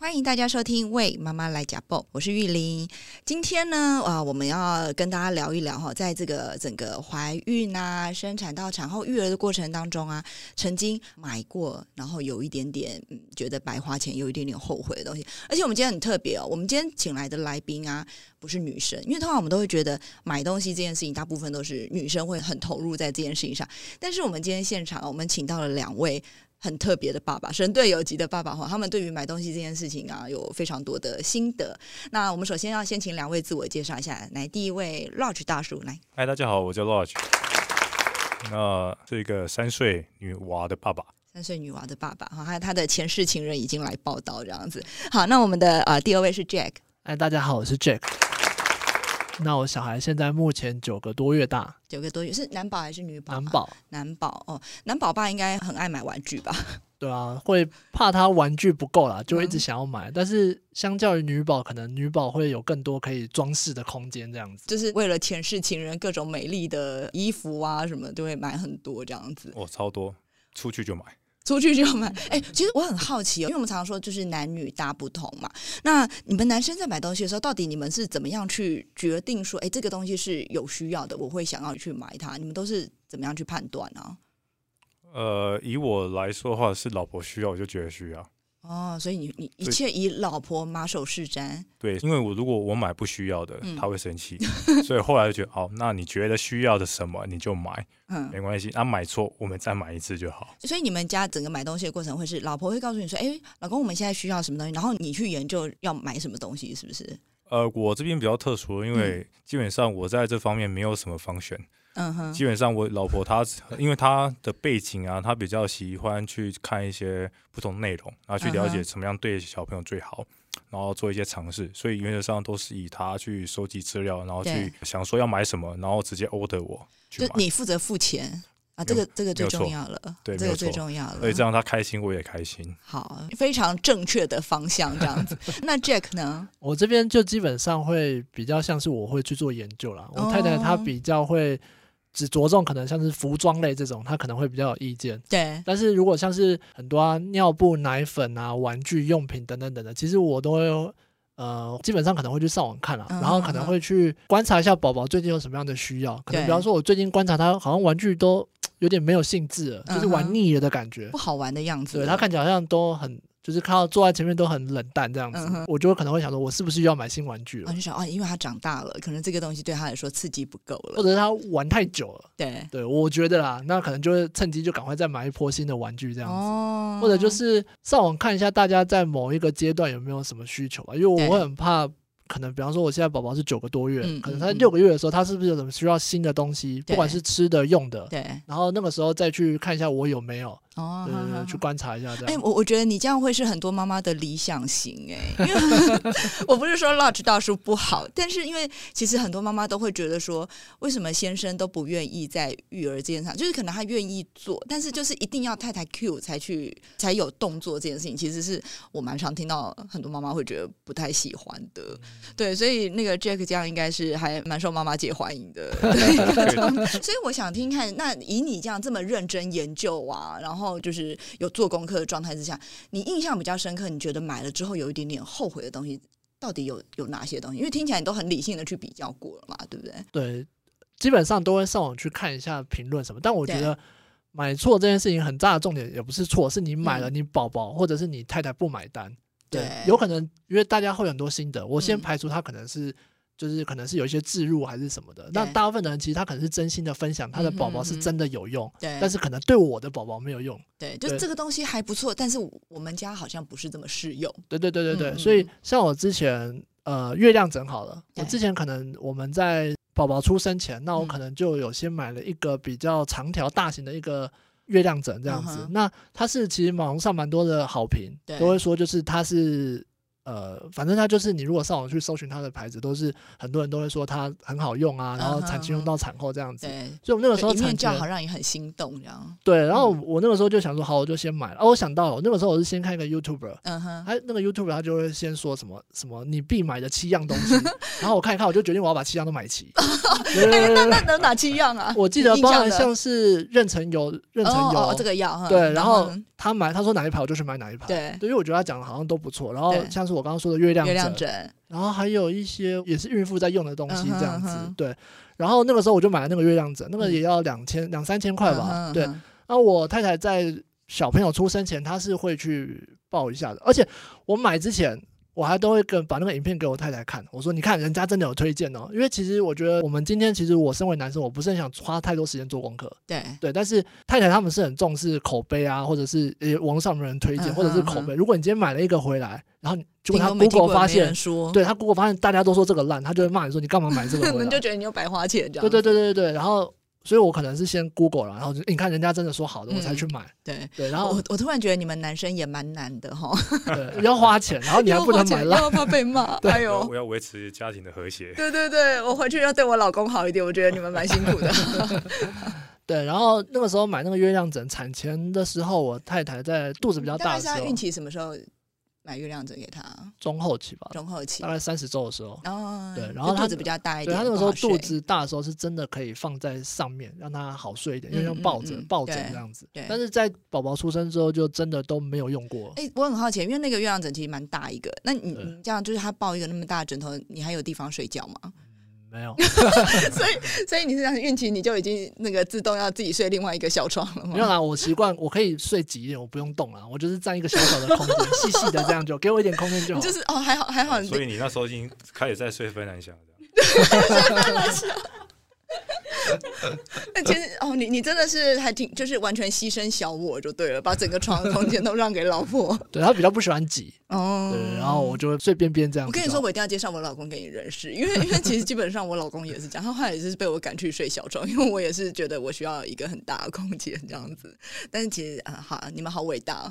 欢迎大家收听《为妈妈来讲报》，我是玉玲。今天呢，啊，我们要跟大家聊一聊哈，在这个整个怀孕啊、生产到产后育儿的过程当中啊，曾经买过，然后有一点点嗯，觉得白花钱，有一点点后悔的东西。而且我们今天很特别哦，我们今天请来的来宾啊，不是女生，因为通常我们都会觉得买东西这件事情，大部分都是女生会很投入在这件事情上。但是我们今天现场，我们请到了两位。很特别的爸爸，神队友级的爸爸哈，他们对于买东西这件事情啊，有非常多的心得。那我们首先要先请两位自我介绍一下，来，第一位 Lodge 大叔来。嗨，大家好，我叫 Lodge，那是一个三岁女娃的爸爸。三岁女娃的爸爸哈，还有他的前世情人已经来报道这样子。好，那我们的呃第二位是 Jack。哎，大家好，我是 Jack。那我小孩现在目前九个多月大，九个多月是男宝还是女宝？男宝，男宝哦，男宝爸应该很爱买玩具吧？对啊，会怕他玩具不够啦，就一直想要买。但是相较于女宝，可能女宝会有更多可以装饰的空间，这样子。就是为了前世情人各种美丽的衣服啊什么，都会买很多这样子。哦，超多，出去就买。出去就买，哎，其实我很好奇哦，因为我们常常说就是男女大不同嘛。那你们男生在买东西的时候，到底你们是怎么样去决定说，哎，这个东西是有需要的，我会想要去买它？你们都是怎么样去判断呢？呃，以我来说的话，是老婆需要，我就觉得需要。哦，所以你你一切以老婆马首是瞻。对，因为我如果我买不需要的，他会生气，所以后来就觉得，哦，那你觉得需要的什么你就买，嗯，没关系，啊，买错我们再买一次就好。所以你们家整个买东西的过程会是老婆会告诉你说，哎，老公，我们现在需要什么东西，然后你去研究要买什么东西，是不是？呃，我这边比较特殊，因为基本上我在这方面没有什么方选。嗯哼，基本上我老婆她，因为她的背景啊，她比较喜欢去看一些不同内容，然后去了解怎么样对小朋友最好，然后做一些尝试。所以原则上都是以她去收集资料，然后去想说要买什么，然后直接 order 我。就你负责付钱啊，这个这个最重要了，对，这个最重要了。所以这样他开心，我也开心。好，非常正确的方向这样子。那 Jack 呢？我这边就基本上会比较像是我会去做研究了。我太太她比较会。只着重可能像是服装类这种，他可能会比较有意见。对，但是如果像是很多啊尿布、奶粉啊、玩具用品等等等的，其实我都会呃基本上可能会去上网看了，然后可能会去观察一下宝宝最近有什么样的需要。可能比方说，我最近观察他好像玩具都 有点没有兴致了，就是玩腻了的感觉，不好玩的样子。对他看起来好像都很。就是看到坐在前面都很冷淡这样子，我就可能会想说，我是不是又要买新玩具了？我就想啊，因为他长大了，可能这个东西对他来说刺激不够了，或者是他玩太久了。对对，我觉得啦，那可能就会趁机就赶快再买一波新的玩具这样子，或者就是上网看一下大家在某一个阶段有没有什么需求吧，因为我很怕。可能比方说，我现在宝宝是九个多月，可能他六个月的时候，他是不是有什么需要新的东西，不管是吃的、用的，对。然后那个时候再去看一下我有没有，哦，对对对去观察一下这样。哎，我我觉得你这样会是很多妈妈的理想型哎，因为 我不是说 Large 大叔不好，但是因为其实很多妈妈都会觉得说，为什么先生都不愿意在育儿这件事上，就是可能他愿意做，但是就是一定要太太 Q 才去才有动作这件事情，其实是我蛮常听到很多妈妈会觉得不太喜欢的。对，所以那个 Jack 这样应该是还蛮受妈妈姐欢迎的。所以我想听看，那以你这样这么认真研究啊，然后就是有做功课的状态之下，你印象比较深刻，你觉得买了之后有一点点后悔的东西，到底有有哪些东西？因为听起来你都很理性的去比较过了嘛，对不对？对，基本上都会上网去看一下评论什么。但我觉得买错这件事情很大的重点也不是错，是你买了你宝宝或者是你太太不买单。对，有可能因为大家会很多心得，我先排除他可能是就是可能是有一些置入还是什么的。那大部分的人其实他可能是真心的分享，他的宝宝是真的有用，对，但是可能对我的宝宝没有用。对，就这个东西还不错，但是我们家好像不是这么适用。对对对对对，所以像我之前呃月亮枕好了，我之前可能我们在宝宝出生前，那我可能就有先买了一个比较长条大型的一个。月亮枕这样子，那它是其实网上蛮多的好评，都会说就是它是呃，反正它就是你如果上网去搜寻它的牌子，都是很多人都会说它很好用啊，然后产期用到产后这样子。对，所以我那个时候产叫好让你很心动这样。对，然后我那个时候就想说，好，我就先买了。哦，我想到了，那个时候我是先看一个 YouTuber，嗯哼，他那个 YouTuber 他就会先说什么什么你必买的七样东西，然后我看一看，我就决定我要把七样都买齐。那那能哪七样啊？我记得包含像是妊娠油、妊娠油这个药，对，然后他买他说哪一排我就去买哪一排。对，因为我觉得他讲的好像都不错。然后像是我刚刚说的月亮月亮枕，然后还有一些也是孕妇在用的东西这样子。对，然后那个时候我就买了那个月亮枕，那个也要两千两三千块吧。对，那我太太在小朋友出生前，她是会去抱一下的，而且我买之前。我还都会跟把那个影片给我太太看，我说你看人家真的有推荐哦，因为其实我觉得我们今天其实我身为男生，我不是很想花太多时间做功课，对对，但是太太他们是很重视口碑啊，或者是呃网络上的人推荐，或者是口碑。如果你今天买了一个回来，然后结果他 Google 发现，对他 Google 发现大家都说这个烂，他就会骂你说你干嘛买这个，你就觉得你有白花钱这样。对对对对对，然后。所以我可能是先 Google 了，然后就你看人家真的说好的，我才去买。对对，然后我我突然觉得你们男生也蛮难的哈，对，要花钱，然后你还 不能买烂，要怕被骂。哎呦，我要维持家庭的和谐。对对对，我回去要对我老公好一点，我觉得你们蛮辛苦的。对，然后那个时候买那个月亮枕，产前的时候，我太太在肚子比较大的时候，孕期什么时候？买月亮枕给他，中后期吧，中后期。大概三十周的时候，哦，对，然后肚子比较大一点，对他那个时候肚子大的时候是真的可以放在上面让他好睡一点，因为用抱枕抱枕这样子，对，但是在宝宝出生之后就真的都没有用过。哎，我很好奇，因为那个月亮枕其实蛮大一个，那你你这样就是他抱一个那么大的枕头，你还有地方睡觉吗？没有，所以所以你是讲孕期你就已经那个自动要自己睡另外一个小床了吗？没有啦，我习惯我可以睡挤一点，我不用动了，我就是占一个小小的空间，细细的这样就给我一点空间就好。就是哦，还好还好。所以你那时候已经开始在睡芬兰想了。那其实哦，你你真的是还挺，就是完全牺牲小我就对了，把整个床的空间都让给老婆。对他比较不喜欢挤哦，对，然后我就会睡边边这样。我跟你说，我一定要介绍我老公给你认识，因为 因为其实基本上我老公也是这样，他后来也是被我赶去睡小床，因为我也是觉得我需要一个很大的空间这样子。但是其实啊，好，你们好伟大，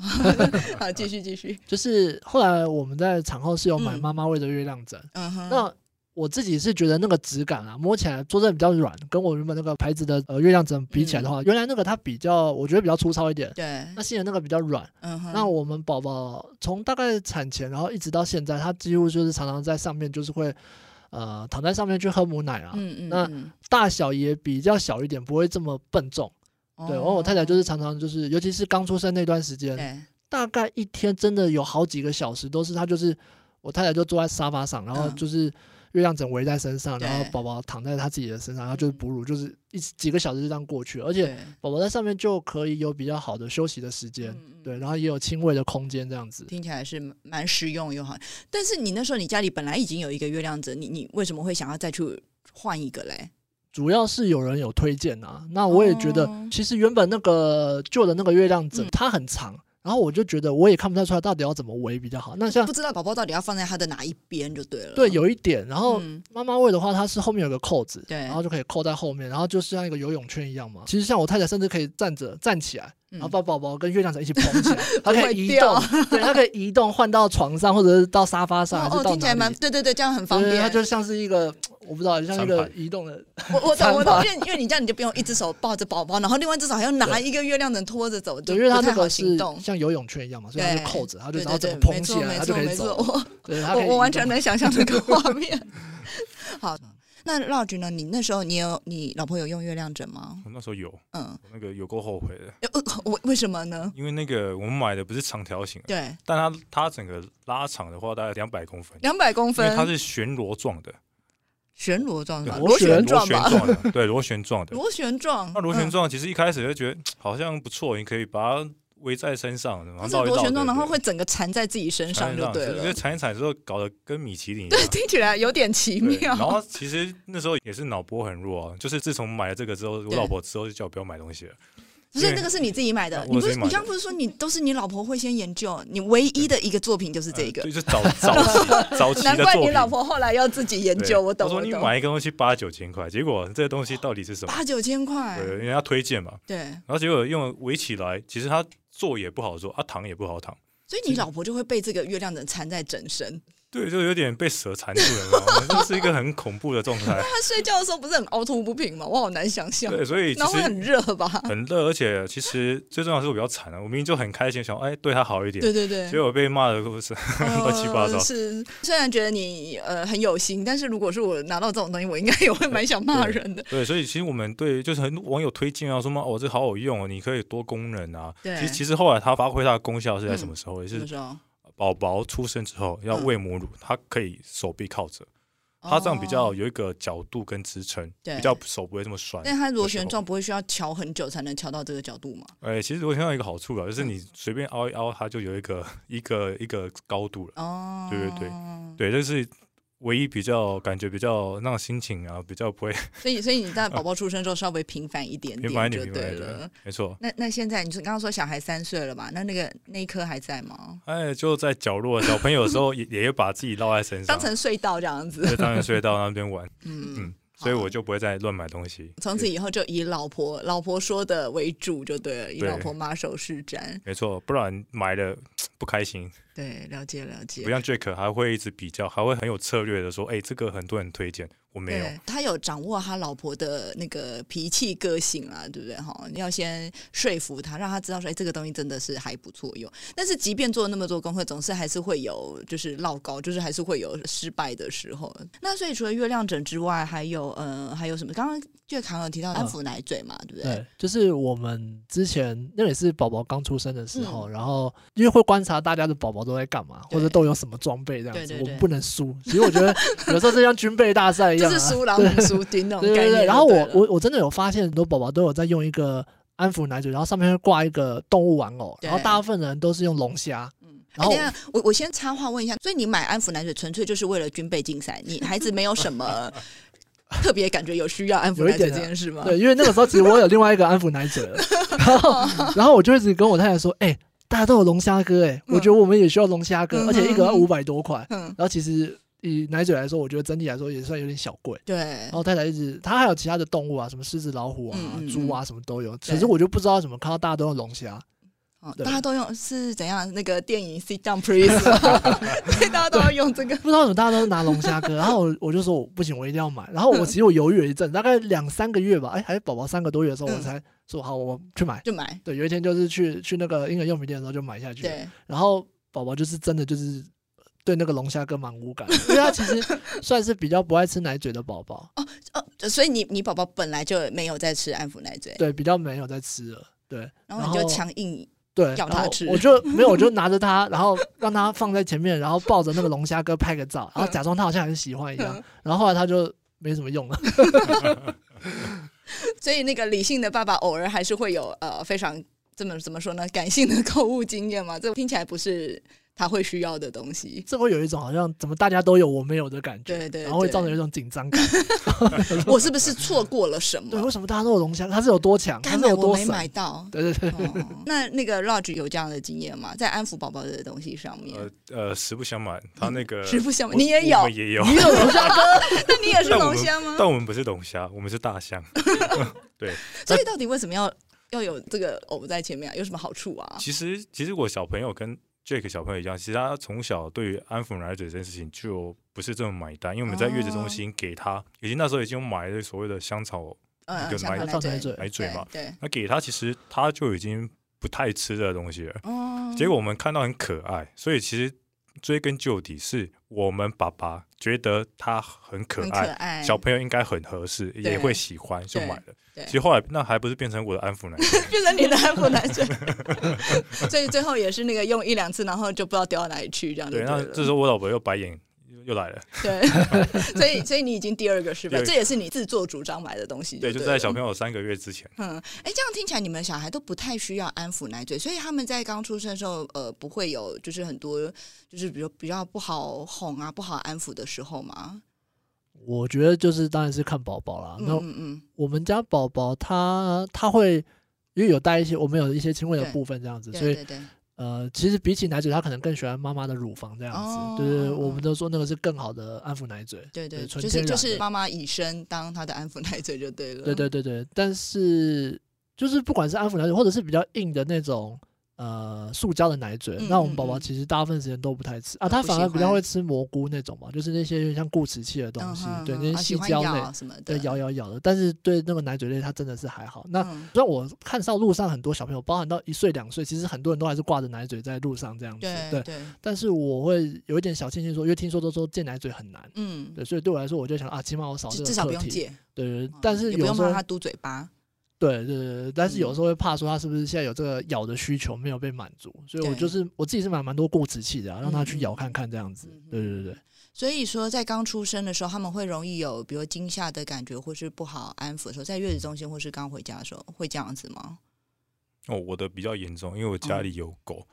好，继续继续。就是后来我们在产后是有买妈妈味的月亮枕，嗯哼，那。我自己是觉得那个质感啊，摸起来坐的比较软，跟我原本那个牌子的呃月亮枕比起来的话，原来那个它比较，我觉得比较粗糙一点。对。那新的那个比较软。嗯哼。那我们宝宝从大概产前，然后一直到现在，他几乎就是常常在上面，就是会呃躺在上面去喝母奶啊。嗯嗯。那大小也比较小一点，不会这么笨重。对。然后我太太就是常常就是，尤其是刚出生那段时间，大概一天真的有好几个小时都是她就是我太太就坐在沙发上，然后就是。月亮枕围在身上，然后宝宝躺在他自己的身上，然后就是哺乳，就是一几个小时就这样过去，而且宝宝在上面就可以有比较好的休息的时间，对，然后也有轻微的空间这样子，听起来是蛮实用又好。但是你那时候你家里本来已经有一个月亮枕，你你为什么会想要再去换一个嘞？主要是有人有推荐啊，那我也觉得其实原本那个旧的那个月亮枕它很长。然后我就觉得，我也看不太出来到底要怎么围比较好。那像不知道宝宝到底要放在他的哪一边就对了。对，有一点。然后妈妈喂的话，它是后面有个扣子，对，然后就可以扣在后面，然后就是像一个游泳圈一样嘛。其实像我太太甚至可以站着站起来。然后把宝宝跟月亮枕一起捧起来，它可以移动，对，它可以移动换到床上或者是到沙发上，还是到哪里？对对对，这样很方便。它就像是一个，我不知道，像一个移动的。我我懂我懂，因为因为你这样你就不用一只手抱着宝宝，然后另外一只手还要拿一个月亮枕拖着走，对，因为它那个是像游泳圈一样嘛，所以它就扣着，它就然后整个捧起来，它就可以走。我我完全能想象这个画面。好。那 Large 呢？你那时候你有你老婆有用月亮枕吗？我那时候有，嗯，那个有够后悔的。为为什么呢？因为那个我们买的不是长条形，对，但它它整个拉长的话大概两百公分，两百公分，它是旋螺状的，旋螺状的，螺旋状的，对，螺旋状的，螺旋状。那螺旋状其实一开始就觉得好像不错，你可以把它。围在身上，然后螺旋状，然后会整个缠在自己身上就对了。因为缠一缠之后，搞得跟米其林一样，对，听起来有点奇妙。然后其实那时候也是脑波很弱啊，就是自从买了这个之后，我老婆之后就叫我不要买东西了。不是那个是你自己买的，你不是？你刚不是说你都是你老婆会先研究？你唯一的一个作品就是这个，就是早早期 早期的难怪你老婆后来要自己研究。我懂。我说你买一个东西八九千块，结果这个东西到底是什么？八九千块，对，人家推荐嘛。对。然后结果用围起来，其实它。坐也不好坐，啊躺也不好躺，所以你老婆就会被这个月亮人缠在整身。对，就有点被蛇缠住了，这 是一个很恐怖的状态。他睡觉的时候不是很凹凸不平吗？我好难想象。对，所以那会很热吧？很热，而且其实最重要是我比较惨啊，我明明就很开心，想哎对他好一点。对对对。结果被骂的都是乱七八糟。是，虽然觉得你呃很有心，但是如果是我拿到这种东西，我应该也会蛮想骂人的。对，所以其实我们对就是很多网友推荐啊，说嘛哦这好好用哦，你可以多功能啊。对。其实其实后来它发挥它的功效是在什么时候？也是。宝宝出生之后要喂母乳，他可以手臂靠着，他这样比较有一个角度跟支撑，比较手不会这么酸。但他螺旋状不会需要调很久才能调到这个角度吗？哎，其实螺旋状一个好处啊，就是你随便凹一凹，它就有一个一个一个高度了。哦，对对对，对，这是。唯一比较感觉比较那种心情啊，比较不会。所以，所以你在宝宝出生之后稍微平凡一点点就对了。没错。那那现在你说刚刚说小孩三岁了嘛？那那个那一颗还在吗？哎，就在角落。小朋友的时候也 也把自己绕在身上，当成隧道这样子。当成隧道那边玩。嗯嗯。所以我就不会再乱买东西。从此以后就以老婆老婆说的为主就对了，以老婆马首是瞻。没错，不然买了不开心。对，了解了解。不像 Jack 还会一直比较，还会很有策略的说：“哎，这个很多人推荐，我没有。”他有掌握他老婆的那个脾气个性啊，对不对？哈，你要先说服他，让他知道说：“哎，这个东西真的是还不错用。”但是即便做了那么多功课，总是还是会有就是落高，就是还是会有失败的时候。那所以除了月亮枕之外，还有呃，还有什么？刚刚就卡有提到安抚奶嘴嘛，对不对？对，就是我们之前那也是宝宝刚出生的时候，然后因为会观察大家的宝宝。都在干嘛，或者都有什么装备这样子，我们不能输。其实我觉得有时候就像军备大赛一样，就是输老虎输丁那种概念。然后我我我真的有发现，很多宝宝都有在用一个安抚奶嘴，然后上面会挂一个动物玩偶，然后大部分人都是用龙虾。嗯，然后我我先插话问一下，所以你买安抚奶嘴纯粹就是为了军备竞赛？你孩子没有什么 特别感觉有需要安抚奶嘴这件事吗？对，因为那个时候其实我有另外一个安抚奶嘴，然后 然后我就一直跟我太太说，哎。大家都有龙虾哥哎，我觉得我们也需要龙虾哥，而且一个要五百多块。嗯然后其实以奶嘴来说，我觉得整体来说也算有点小贵。对。然后太太一直，他还有其他的动物啊，什么狮子、老虎啊、猪啊，什么都有。可是我就不知道怎么看到大家都用龙虾。哦，大家都用是怎样？那个电影《Sit Down Please》，所以大家都要用这个。不知道怎么大家都拿龙虾哥，然后我我就说我不行，我一定要买。然后我其实我犹豫了一阵，大概两三个月吧，哎，还是宝宝三个多月的时候，我才说好，我去买，就买。对，有一天就是去去那个婴儿用品店的时候就买下去。对。然后宝宝就是真的就是对那个龙虾哥蛮无感，因为他其实算是比较不爱吃奶嘴的宝宝。哦哦，所以你你宝宝本来就没有在吃安抚奶嘴。对，比较没有在吃了。对。然后你就强硬。对，咬他吃，我就没有，我就拿着它，然后让他放在前面，然后抱着那个龙虾哥拍个照，然后假装他好像很喜欢一样，然后后来他就没什么用了。所以那个理性的爸爸偶尔还是会有呃非常这么怎么说呢？感性的购物经验嘛，这听起来不是。他会需要的东西，这会有一种好像怎么大家都有我没有的感觉，对对，然后会造成一种紧张感。我是不是错过了什么？对，为什么大家都有龙虾？它是有多强？它是有多没买到？对对对。那那个 Lodge 有这样的经验吗？在安抚宝宝的东西上面？呃呃，实不相瞒，他那个实不相瞒，你也有，也有，你有龙虾哥？那你也是龙虾吗？但我们不是龙虾，我们是大象。对。所以到底为什么要要有这个偶在前面？有什么好处啊？其实其实我小朋友跟。Jack 小朋友一样，其实他从小对于安抚奶嘴这件事情就不是这么买单，因为我们在月子中心给他，已经那时候已经买了所谓的香草一个奶嘴奶嘴嘛，对，那给他其实他就已经不太吃这东西了。结果我们看到很可爱，所以其实。追根究底，是我们爸爸觉得他很可爱，小朋友应该很合适，也会喜欢，就买了。其实后来那还不是变成我的安抚奶嘴，变成你的安抚奶嘴。所以最后也是那个用一两次，然后就不知道丢到哪里去，这样。对，那这时候我老婆又白眼。又来了，对，所以所以你已经第二个是吧？这也是你自作主张买的东西。对，就在小朋友三个月之前。嗯，哎，这样听起来你们小孩都不太需要安抚奶嘴，所以他们在刚出生的时候，呃，不会有就是很多就是比如比较不好哄啊、不好安抚的时候吗？我觉得就是当然是看宝宝啦。那嗯嗯，我们家宝宝他他会因为有带一些我们有一些轻微的部分这样子，所以。呃，其实比起奶嘴，他可能更喜欢妈妈的乳房这样子。对对，我们都说那个是更好的安抚奶嘴。对对，就是就是妈妈以身当他的安抚奶嘴就对了。对对对对，但是就是不管是安抚奶嘴，或者是比较硬的那种呃，塑胶的奶嘴，那我们宝宝其实大部分时间都不太吃啊，他反而比较会吃蘑菇那种嘛，就是那些像固齿器的东西，对那些细胶类，对咬咬咬的。但是对那个奶嘴类，它真的是还好。那虽然我看到路上很多小朋友，包含到一岁两岁，其实很多人都还是挂着奶嘴在路上这样子，对对。但是我会有一点小庆幸说，因为听说都说戒奶嘴很难，嗯，对，所以对我来说，我就想啊，起码我少这个至少不用戒，对，但是不用让他嘟嘴巴。对对对，但是有时候会怕说他是不是现在有这个咬的需求没有被满足，所以我就是我自己是买蛮多固执器的，啊让他去咬看看这样子。对对对所以说在刚出生的时候，他们会容易有比如惊吓的感觉，或是不好安抚的时候，在月子中心或是刚回家的时候会这样子吗？哦，我的比较严重，因为我家里有狗。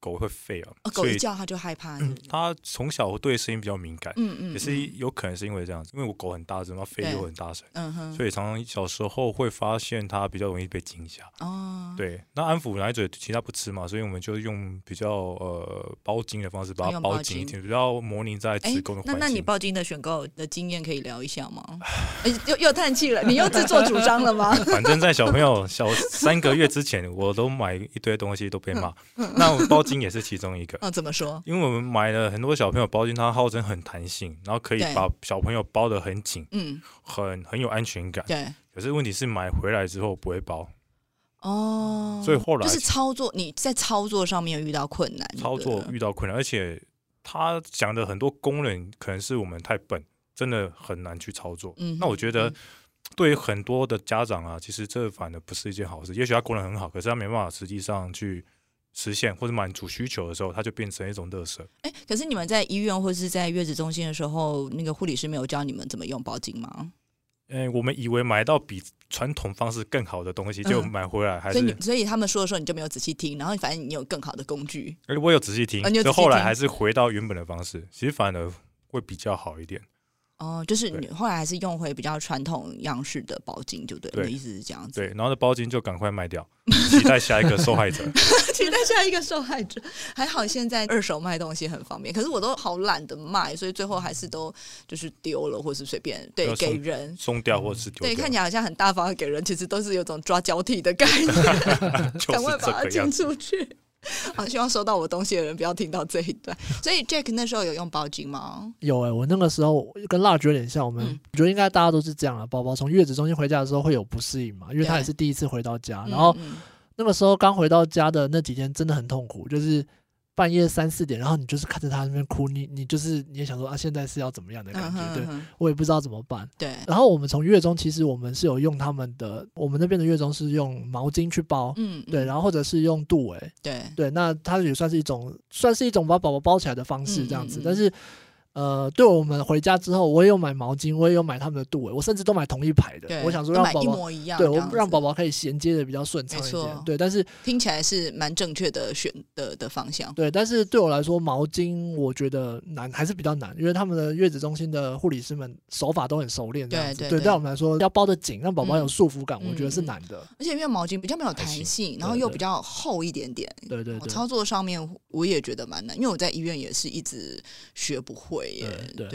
狗会吠啊，狗一叫它就害怕。它从小对声音比较敏感，嗯嗯，也是有可能是因为这样子，因为我狗很大只嘛，吠又很大声，嗯哼，所以常常小时候会发现它比较容易被惊吓。哦，对，那安抚奶嘴其他不吃嘛，所以我们就用比较呃包巾的方式把它包紧一点，比较模拟在子宫的环境。那那你包巾的选购的经验可以聊一下吗？哎，又又叹气了，你又自作主张了吗？反正，在小朋友小三个月之前，我都买一堆东西都被骂。那我包。巾也是其中一个啊？怎么说？因为我们买了很多小朋友包巾，它号称很弹性，然后可以把小朋友包的很紧，嗯，很很有安全感。对。可是问题是买回来之后不会包哦，所以后来就是操作你在操作上面遇到困难，操作遇到困难，而且他讲的很多功能可能是我们太笨，真的很难去操作。嗯，那我觉得对于很多的家长啊，其实这反而不是一件好事。也许他功能很好，可是他没办法实际上去。实现或者满足需求的时候，它就变成一种乐色。哎，可是你们在医院或是在月子中心的时候，那个护理师没有教你们怎么用包巾吗？嗯，我们以为买到比传统方式更好的东西就买回来，还是所以他们说的时候你就没有仔细听，然后反正你有更好的工具。而我有仔细听，就后来还是回到原本的方式，其实反而会比较好一点。哦，就是你后来还是用回比较传统样式的包巾，就对，你的意思是这样子。对，然后的包巾就赶快卖掉，期待下一个受害者。期待下一个受害者。还好现在二手卖东西很方便，可是我都好懒得卖，所以最后还是都就是丢了，或是随便对给人送掉，或是丢。对，看起来好像很大方的给人，其实都是有种抓交替的概念，赶快把它进出去。好，希望收到我东西的人不要听到这一段。所以 Jack 那时候有用包巾吗？有哎，我那个时候跟蜡烛有点像。我们觉得应该大家都是这样啊。宝宝从月子中心回家的时候会有不适应嘛，因为他也是第一次回到家。然后那个时候刚回到家的那几天真的很痛苦，就是。半夜三四点，然后你就是看着他那边哭，你你就是你也想说啊，现在是要怎么样的感觉？对我也不知道怎么办。对，然后我们从月中其实我们是有用他们的，我们那边的月中是用毛巾去包，嗯，对，然后或者是用肚围，对对，那它也算是一种，算是一种把宝宝包起来的方式这样子，但是。呃，对我们回家之后，我也有买毛巾，我也有买他们的肚围，我甚至都买同一排的。我想说让宝宝对，我让宝宝可以衔接的比较顺畅一点。对，但是听起来是蛮正确的选的的方向。对，但是对我来说，毛巾我觉得难还是比较难，因为他们的月子中心的护理师们手法都很熟练。对对对，对我们来说要包的紧，让宝宝有束缚感，我觉得是难的。而且因为毛巾比较没有弹性，然后又比较厚一点点。对对，操作上面我也觉得蛮难，因为我在医院也是一直学不会耶。对。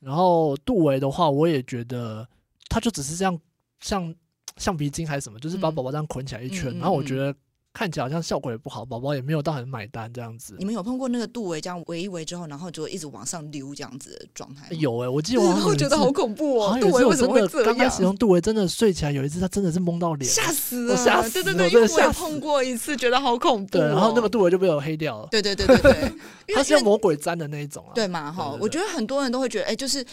然后杜维的话，我也觉得，他就只是这样，像橡皮筋还是什么，就是把宝宝这样捆起来一圈。然后我觉得看起来好像效果也不好，宝宝也没有到很买单这样子。你们有碰过那个肚围这样围一围之后，然后就一直往上溜这样子的状态？有哎，我记得我会觉得好恐怖哦。肚围为什么会这样？刚开始用肚围，真的睡起来有一次，他真的是蒙到脸，吓死了，吓死！对对对，我也碰过一次，觉得好恐怖。对，然后那个肚围就被我黑掉了。对对对对对，它是用魔鬼粘的那一种啊。对嘛哈？我觉得很多人都会觉得，哎，就是。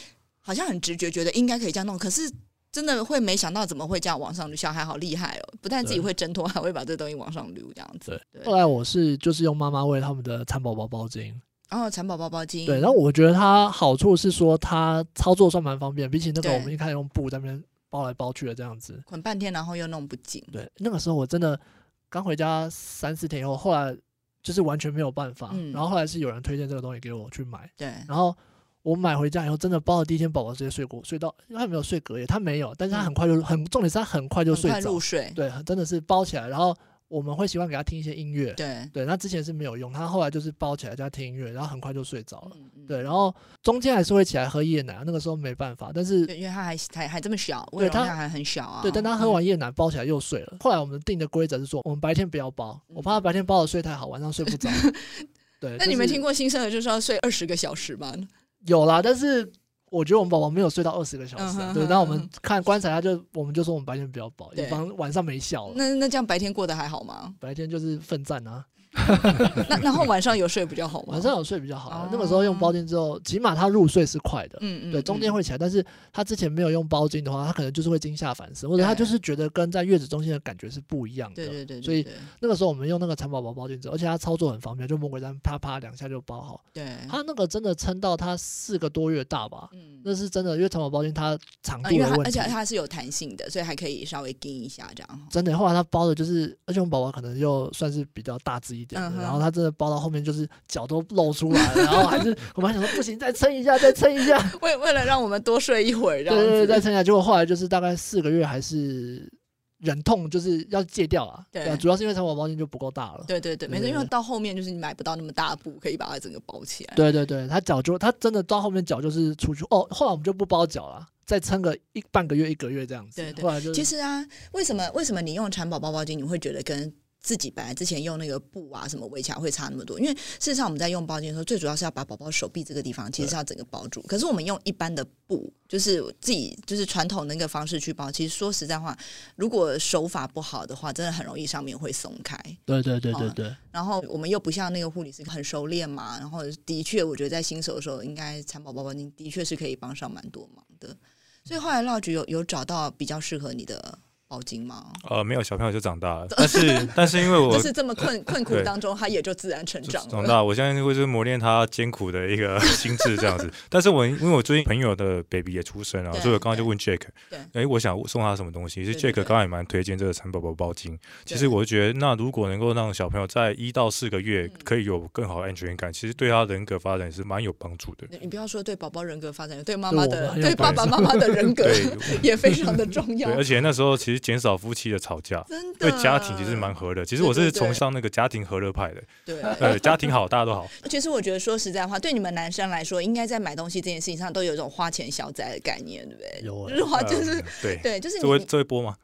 好像很直觉，觉得应该可以这样弄，可是真的会没想到怎么会这样往上溜。小孩好厉害哦，不但自己会挣脱，还会把这东西往上溜，这样子。对。后来我是就是用妈妈喂他们的蚕宝宝包巾，然后蚕宝宝包巾。对，然后我觉得它好处是说它操作算蛮方便，比起那个我们一开始用布在那边包来包去的这样子，捆半天然后又弄不紧。对，那个时候我真的刚回家三四天以后，后来就是完全没有办法。嗯然后后来是有人推荐这个东西给我去买。对，然后。我买回家以后，真的包了第一天，宝宝直接睡过，睡到他没有睡隔夜，他没有，但是他很快就很重点是他很快就睡着入睡，对，真的是包起来，然后我们会习惯给他听一些音乐，对对。那之前是没有用，他后来就是包起来叫他听音乐，然后很快就睡着了。对，然后中间还是会起来喝夜奶，那个时候没办法，但是因为他还还还这么小，对他还很小啊。对，但他喝完夜奶包起来又睡了。后来我们定的规则是说，我们白天不要包，我怕他白天包的睡太好，晚上睡不着。对，那你没听过新生儿就是要睡二十个小时吗？有啦，但是。我觉得我们宝宝没有睡到二十个小时，对。那我们看观察下，就我们就说我们白天比较饱，以防晚上没笑。那那这样白天过得还好吗？白天就是奋战啊。那然后晚上有睡比较好吗？晚上有睡比较好。那个时候用包巾之后，起码他入睡是快的。嗯嗯。对，中间会起来，但是他之前没有用包巾的话，他可能就是会惊吓反射，或者他就是觉得跟在月子中心的感觉是不一样的。对对对。所以那个时候我们用那个蚕宝宝包巾之后，而且它操作很方便，就魔鬼毡啪啪两下就包好。对。他那个真的撑到他四个多月大吧？嗯。那是真的，因为蚕宝宝巾它长度的问题，而且它是有弹性的，所以还可以稍微盯一下这样。真的，后来他包的就是，而且我们宝宝可能又算是比较大只一点的，然后他真的。包到后面就是脚都露出来了，然后还是 我们还想说不行，再撑一下，再撑一下，为为了让我们多睡一会儿，对对对，再撑一下。结果后来就是大概四个月还是忍痛就是要戒掉啊，对，主要是因为蚕宝宝巾就不够大了。对对对，没错，因为到后面就是你买不到那么大布可以把它整个包起来。对对对，他脚就他真的到后面脚就是出去哦，后来我们就不包脚了，再撑个一半个月一个月这样子。对对，后来就其实啊，为什么为什么你用蚕宝宝包巾你会觉得跟自己本来之前用那个布啊什么围起来会差那么多，因为事实上我们在用包巾的时候，最主要是要把宝宝手臂这个地方其实是要整个包住。可是我们用一般的布，就是自己就是传统那个方式去包，其实说实在话，如果手法不好的话，真的很容易上面会松开。对对对对对。然后我们又不像那个护理师很熟练嘛，然后的确我觉得在新手的时候，应该产宝宝包巾的确是可以帮上蛮多忙的。所以后来闹局有有找到比较适合你的。包金吗？呃，没有，小朋友就长大了。但是，但是因为我就是这么困困苦当中，他也就自然成长了。长大，我相信会是磨练他艰苦的一个心智这样子。但是我因为我最近朋友的 baby 也出生了，所以我刚刚就问 Jack，对，哎，我想送他什么东西？其实 Jack 刚刚也蛮推荐这个蚕宝宝包巾。其实我就觉得，那如果能够让小朋友在一到四个月可以有更好的安全感，其实对他人格发展是蛮有帮助的。你不要说对宝宝人格发展，对妈妈的、对爸爸妈妈的人格也非常的重要。而且那时候其实减少夫妻的。吵架，对家庭其实蛮和的。其实我是崇尚那个家庭和乐派的。对，呃，家庭好，大家都好。其实我觉得说实在话，对你们男生来说，应该在买东西这件事情上都有一种花钱消灾的概念，对不对？有，就是花，就是对对，就是这会这会播吗？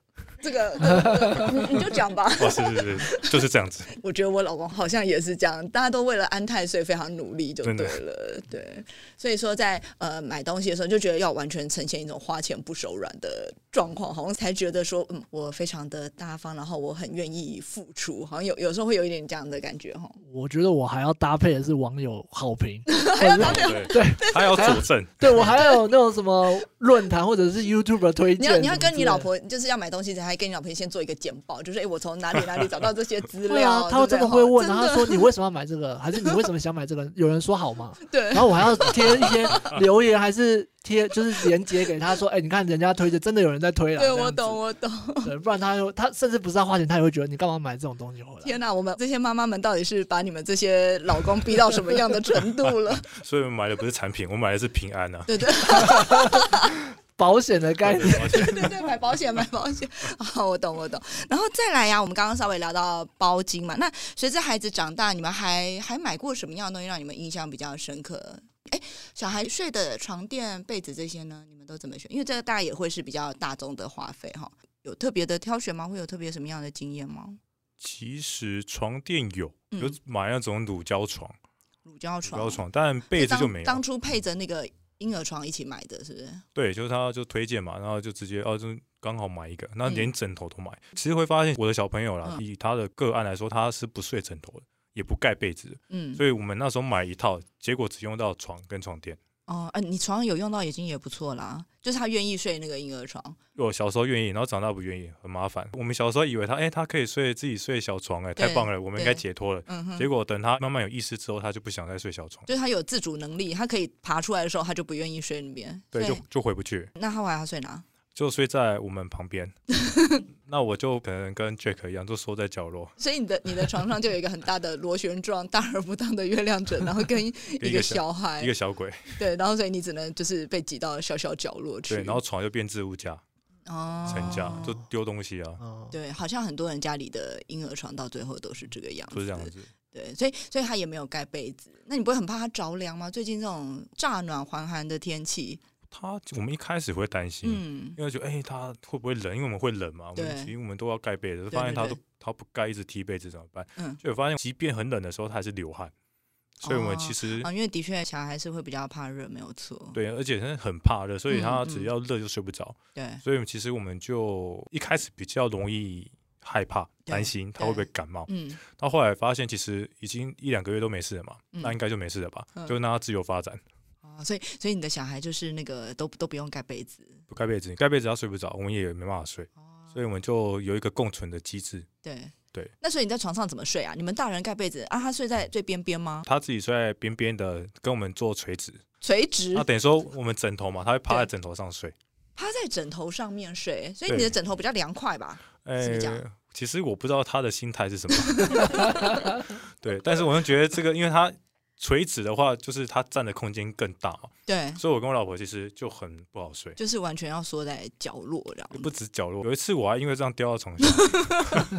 这个你你就讲吧。是是是，就是这样子。我觉得我老公好像也是这样，大家都为了安泰，所以非常努力，就对了。对，所以说在呃买东西的时候，就觉得要完全呈现一种花钱不手软的状况，好像才觉得说，嗯，我非常的大方，然后我很愿意付出，好像有有时候会有一点这样的感觉哈。我觉得我还要搭配的是网友好评，还要搭配对，还要佐证。对我还有那种什么论坛或者是 YouTube 推荐，你要你要跟你老婆就是要买东西才。还跟你老婆先做一个简报，就是哎，我从哪里哪里找到这些资料啊？他真的会问，然后说你为什么要买这个？还是你为什么想买这个？有人说好吗？对，然后我还要贴一些留言，还是贴就是连接给他说，哎，你看人家推的，真的有人在推了。对我懂，我懂。对，不然他他甚至不知道花钱，他也会觉得你干嘛买这种东西回来？天哪，我们这些妈妈们到底是把你们这些老公逼到什么样的程度了？所以我买的不是产品，我买的是平安啊。对对。保险的概念，对对对，买保险买保险，好，我懂我懂。然后再来呀，我们刚刚稍微聊到包金嘛，那随着孩子长大，你们还还买过什么样的东西让你们印象比较深刻？哎，小孩睡的床垫、被子这些呢，你们都怎么选？因为这个大概也会是比较大众的花费哈，有特别的挑选吗？会有特别什么样的经验吗？其实床垫有，有买那种乳胶床，乳胶床，乳胶床，但被子就没有。当初配着那个。婴儿床一起买的，是不是？对，就是他就推荐嘛，然后就直接哦，就刚好买一个，那连枕头都买。其实会发现我的小朋友啦，以他的个案来说，他是不睡枕头的，也不盖被子，嗯，所以我们那时候买一套，结果只用到床跟床垫。哦，啊，你床上有用到已经也不错啦，就是他愿意睡那个婴儿床。我小时候愿意，然后长大不愿意，很麻烦。我们小时候以为他，哎，他可以睡自己睡小床，哎，太棒了，我们应该解脱了。嗯结果等他慢慢有意识之后，他就不想再睡小床。就是他有自主能力，他可以爬出来的时候，他就不愿意睡那边。对，就就回不去。那他晚上睡哪？就睡在我们旁边，那我就可能跟 Jack 一样，就缩在角落。所以你的你的床上就有一个很大的螺旋状、大而不当的月亮枕，然后跟 一个小孩、一个小鬼。对，然后所以你只能就是被挤到小小角落去。对，然后床就变置物架。哦成家就丢东西啊。对，好像很多人家里的婴儿床到最后都是这个样子，是这样子。对，所以所以他也没有盖被子。那你不会很怕他着凉吗？最近这种乍暖还寒的天气，他我们一开始会担心，因为觉得哎，他会不会冷？因为我们会冷嘛，我们其实我们都要盖被子，发现他都他不盖，一直踢被子怎么办？嗯，就发现即便很冷的时候，他还是流汗。所以我们其实啊，因为的确小孩是会比较怕热，没有错。对，而且他很怕热，所以他只要热就睡不着。对，所以其实我们就一开始比较容易害怕、担心他会不会感冒。嗯，到后来发现其实已经一两个月都没事了嘛，那应该就没事了吧？就让他自由发展。啊，所以所以你的小孩就是那个都都不用盖被子，不盖被子，盖被子他睡不着，我们也没办法睡。所以我们就有一个共存的机制。对。对，那所以你在床上怎么睡啊？你们大人盖被子啊，他睡在最边边吗？他自己睡在边边的，跟我们做垂直。垂直？那等于说我们枕头嘛，他会趴在枕头上睡。趴在枕头上面睡，所以你的枕头比较凉快吧？哎，其实我不知道他的心态是什么。对，但是我就觉得这个，因为他。垂直的话，就是它占的空间更大嘛。对，所以我跟我老婆其实就很不好睡，就是完全要缩在角落然后。不止角落，有一次我还因为这样掉到床上。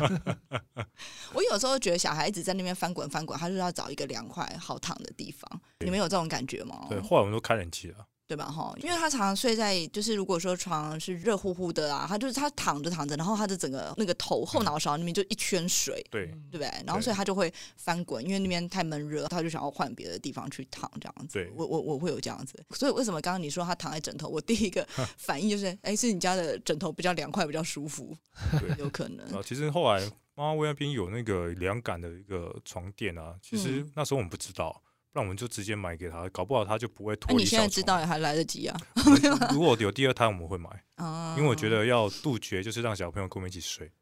我有时候觉得小孩一直在那边翻滚翻滚，他就要找一个凉快好躺的地方。你们有这种感觉吗？对，后来我们都开冷气了。对吧？哈，因为他常常睡在，就是如果说床是热乎乎的啊，他就是他躺着躺着，然后他的整个那个头后脑勺那边就一圈水，对，对不对？然后所以他就会翻滚，因为那边太闷热，他就想要换别的地方去躺，这样子。对，我我我会有这样子。所以为什么刚刚你说他躺在枕头，我第一个 反应就是，哎，是你家的枕头比较凉快，比较舒服，有可能。啊，其实后来妈妈那边有那个凉感的一个床垫啊，其实那时候我们不知道。那我们就直接买给他，搞不好他就不会脱离。你现在知道也还来得及啊！如果有第二胎，我们会买，啊因为我觉得要杜绝就是让小朋友跟我们一起睡。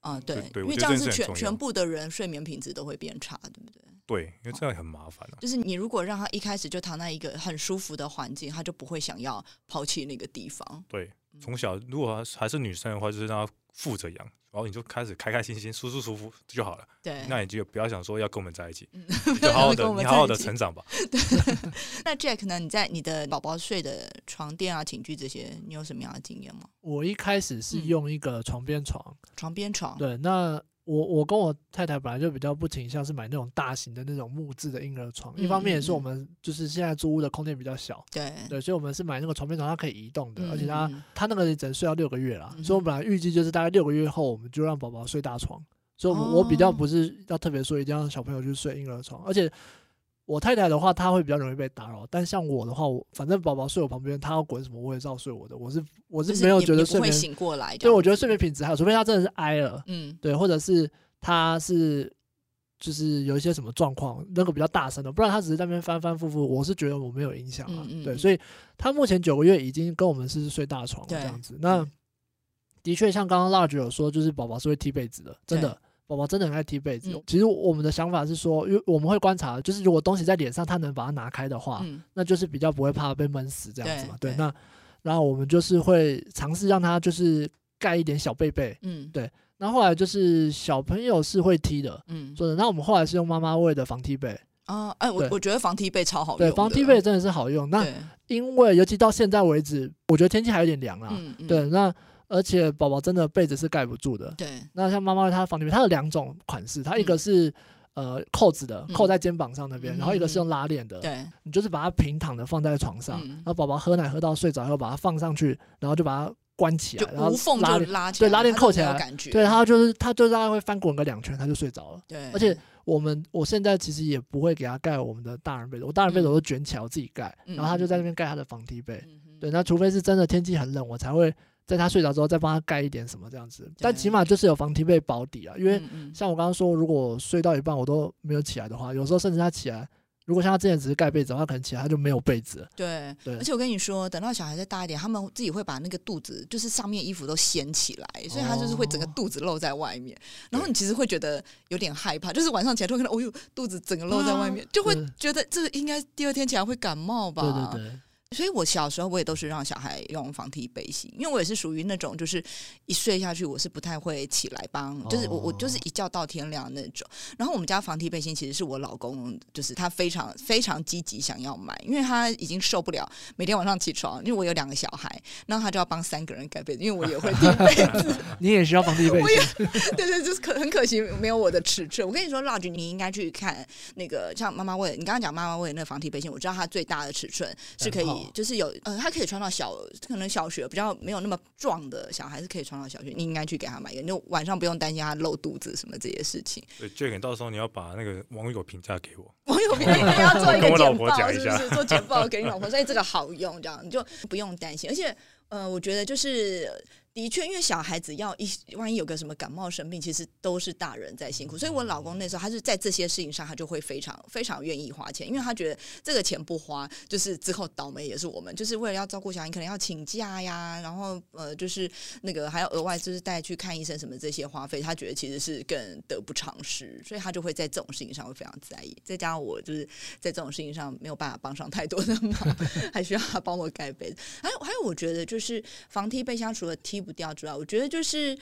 啊，对，因为这样是全全部的人睡眠品质都会变差，对不对？对，因为这样很麻烦。就是你如果让他一开始就躺在一个很舒服的环境，他就不会想要抛弃那个地方。对，从小如果还是女生的话，就是让他负责养。然后你就开始开开心心、舒舒服服就好了。对，那你就不要想说要跟我们在一起，就好好的，你好好的成长吧。对。那 Jack 呢？你在你的宝宝睡的床垫啊、寝具这些，你有什么样的经验吗？我一开始是用一个床边床，床边床。对，那。我我跟我太太本来就比较不倾向是买那种大型的那种木质的婴儿床，一方面也是我们就是现在租屋的空间比较小，对。对，所以我们是买那个床边床，它可以移动的，而且它它那个只能睡到六个月啦，所以我本来预计就是大概六个月后我们就让宝宝睡大床，所以我我比较不是要特别说一定要让小朋友去睡婴儿床，而且。我太太的话，她会比较容易被打扰，但像我的话，我反正宝宝睡我旁边，她要滚什么我也照睡我的。我是我是没有觉得睡眠醒过来，对，我觉得睡眠品质还有，除非他真的是挨了，嗯，对，或者是他是就是有一些什么状况，那个比较大声的，不然他只是在那边翻翻覆覆，我是觉得我没有影响啊，对，所以他目前九个月已经跟我们是睡大床这样子。那的确像刚刚 Large 有说，就是宝宝是会踢被子的，真的。宝宝真的很爱踢被子。其实我们的想法是说，因为我们会观察，就是如果东西在脸上，他能把它拿开的话，那就是比较不会怕被闷死这样子嘛。对，那然后我们就是会尝试让他就是盖一点小被被。嗯，对。那后来就是小朋友是会踢的。嗯，所以那我们后来是用妈妈喂的防踢被。啊，哎，我我觉得防踢被超好用。对，防踢被真的是好用。那因为尤其到现在为止，我觉得天气还有点凉啊。嗯嗯。对，那。而且宝宝真的被子是盖不住的。对。那像妈妈她房里面，它有两种款式，它一个是呃扣子的，扣在肩膀上那边，然后一个是用拉链的。对。你就是把它平躺的放在床上，然后宝宝喝奶喝到睡着以后，把它放上去，然后就把它关起来，然后拉链拉对拉链扣起来，感觉。对，它就是它就大概会翻滚个两圈，它就睡着了。对。而且我们我现在其实也不会给他盖我们的大人被子，我大人被子我都卷起来我自己盖，然后他就在那边盖他的防踢被。对，那除非是真的天气很冷，我才会。在他睡着之后，再帮他盖一点什么这样子，但起码就是有防踢被保底啊。因为像我刚刚说，如果睡到一半我都没有起来的话，有时候甚至他起来，如果像他之前只是盖被子，他可能起来他就没有被子。对，对。而且我跟你说，等到小孩再大一点，他们自己会把那个肚子，就是上面衣服都掀起来，所以他就是会整个肚子露在外面。然后你其实会觉得有点害怕，就是晚上起来突然看到，哦呦，肚子整个露在外面，就会觉得这应该第二天起来会感冒吧？对对对。所以我小时候我也都是让小孩用防踢背心，因为我也是属于那种就是一睡下去我是不太会起来帮，就是我我就是一觉到天亮那种。然后我们家防踢背心其实是我老公，就是他非常非常积极想要买，因为他已经受不了每天晚上起床，因为我有两个小孩，然后他就要帮三个人盖被子，因为我也会踢 被子，你也需要防踢背心，对对，就是可很可惜没有我的尺寸。我跟你说，Lodge，你应该去看那个像妈妈为你刚刚讲妈妈为那个防踢背心，我知道它最大的尺寸是可以。就是有，呃，他可以穿到小，可能小学比较没有那么壮的小孩是可以穿到小学，你应该去给他买一个，就晚上不用担心他露肚子什么这些事情。对，Jack，到时候你要把那个网友评价给我，网友评价要做一个简报，是不是？做简报给你老婆，所以这个好用，这样你就不用担心。而且，呃，我觉得就是。的确，因为小孩子要一万一有个什么感冒生病，其实都是大人在辛苦。所以我老公那时候他是在这些事情上，他就会非常非常愿意花钱，因为他觉得这个钱不花，就是之后倒霉也是我们。就是为了要照顾小孩，可能要请假呀，然后呃，就是那个还要额外就是带去看医生什么这些花费，他觉得其实是更得不偿失，所以他就会在这种事情上会非常在意。再加上我就是在这种事情上没有办法帮上太多的忙，还需要他帮我盖被子。还有还有，我觉得就是防踢被箱除了踢。不掉之外，我觉得就是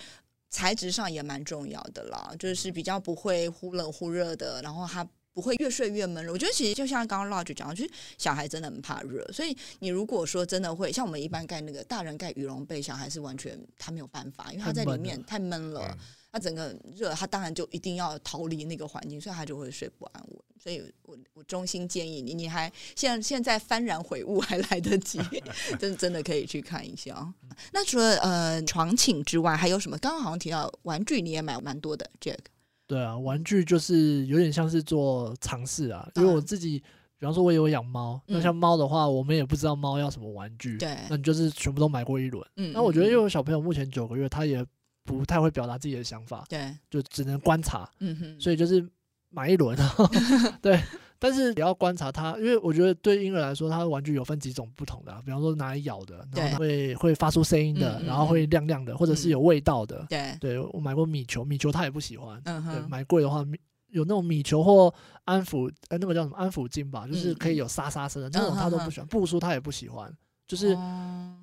材质上也蛮重要的啦，就是比较不会忽冷忽热的，然后它不会越睡越闷。我觉得其实就像刚刚 Lodge 讲，就是小孩真的很怕热，所以你如果说真的会像我们一般盖那个大人盖羽绒被，小孩是完全他没有办法，因为他在里面太闷了。他整个热，他当然就一定要逃离那个环境，所以他就会睡不安稳。所以我我衷心建议你，你还现现在幡然悔悟还来得及，真真的可以去看一下。那除了呃床寝之外，还有什么？刚刚好像提到玩具，你也买蛮多的，Jack。对啊，玩具就是有点像是做尝试啊，因为我自己，比方说我也有养猫，那像猫的话，我们也不知道猫要什么玩具，对，那你就是全部都买过一轮。嗯，那我觉得因为小朋友目前九个月，他也。不太会表达自己的想法，对，就只能观察，嗯哼，所以就是买一轮，对，但是也要观察它，因为我觉得对婴儿来说，他的玩具有分几种不同的，比方说拿来咬的，然后会会发出声音的，然后会亮亮的，或者是有味道的，对，对我买过米球，米球他也不喜欢，嗯哼，买贵的话，有那种米球或安抚，呃，那个叫什么安抚巾吧，就是可以有沙沙声的那种，他都不喜欢，布书他也不喜欢。就是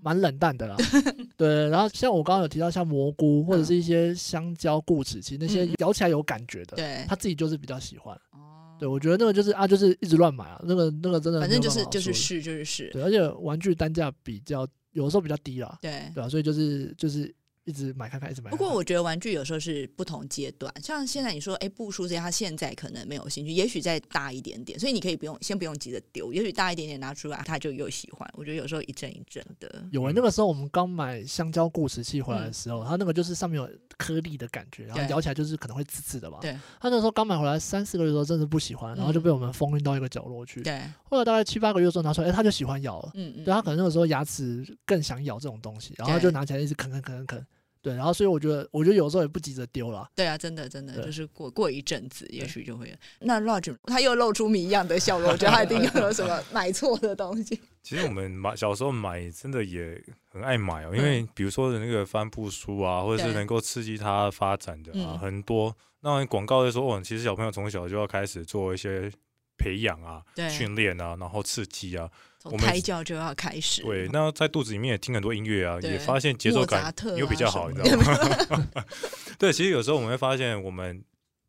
蛮冷淡的啦，对。然后像我刚刚有提到，像蘑菇或者是一些香蕉、固齿，其实那些咬起来有感觉的，对，他自己就是比较喜欢。哦，对，我觉得那个就是啊，就是一直乱买啊，那个那个真的，反正就是就是试就是试。对，而且玩具单价比较有时候比较低啦，对，对吧？所以就是就是。一直买看看，一直买。不过我觉得玩具有时候是不同阶段，像现在你说，哎，布书这些，他现在可能没有兴趣，也许再大一点点，所以你可以不用先不用急着丢，也许大一点点拿出来，他就又喜欢。我觉得有时候一阵一阵的。有啊，那个时候我们刚买香蕉固齿器回来的时候，它那个就是上面有颗粒的感觉，然后咬起来就是可能会刺刺的嘛。对。他那时候刚买回来三四个月的时候，真的不喜欢，然后就被我们封印到一个角落去。对。后来大概七八个月的时候拿出来，哎，他就喜欢咬了。嗯嗯。对他可能那个时候牙齿更想咬这种东西，然后就拿起来一直啃啃啃啃啃。对，然后所以我觉得，我觉得有时候也不急着丢了。对啊，真的真的，就是过过一阵子，也许就会。那 Roger 他又露出谜一样的笑容，我觉得他一定又有什么 买错的东西。其实我们买小时候买，真的也很爱买哦，因为比如说的那个帆布书啊，或者是能够刺激他发展的啊，很多。那广告就说，哦，其实小朋友从小就要开始做一些培养啊、训练啊，然后刺激啊。从胎教就要开始。对，那在肚子里面也听很多音乐啊，也发现节奏感又比较好，你知道吗？对，其实有时候我们会发现，我们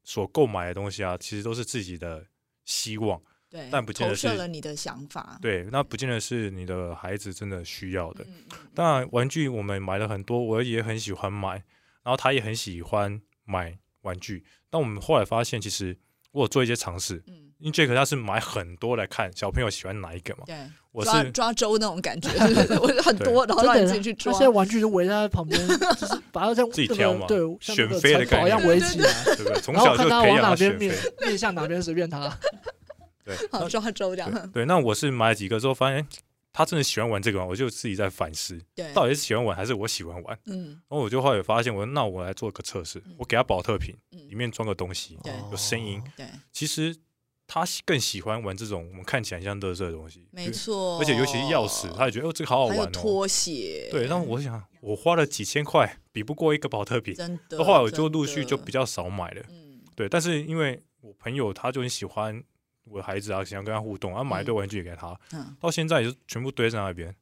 所购买的东西啊，其实都是自己的希望，对，但不见得是了你的想法。对，那不见得是你的孩子真的需要的。当然，玩具我们买了很多，我也很喜欢买，然后他也很喜欢买玩具。但我们后来发现，其实我有做一些尝试。因为杰克他是买很多来看小朋友喜欢哪一个嘛？对，我是抓周那种感觉，我很多，然后让你自己去抓。现在玩具就围在他旁边，就是把它像 自己挑嘛，对，选妃的感觉好像围起来，对不对？从小就培养他选妃，面向哪边随便他。对，好抓周这样。对，那我是买了几个之后发现。他真的喜欢玩这个，我就自己在反思，到底是喜欢玩还是我喜欢玩。嗯，然后我就后来发现，我说那我来做个测试，我给他保特瓶，里面装个东西，有声音。对，其实他更喜欢玩这种我们看起来像乐色的东西。没错，而且尤其是钥匙，他也觉得哦这个好好玩哦。拖鞋。对，那我想我花了几千块，比不过一个保特瓶。真的。后来我就陆续就比较少买了。嗯。对，但是因为我朋友他就很喜欢。我的孩子啊，想要跟他互动，然后买一堆玩具给他，到现在也是全部堆在那边。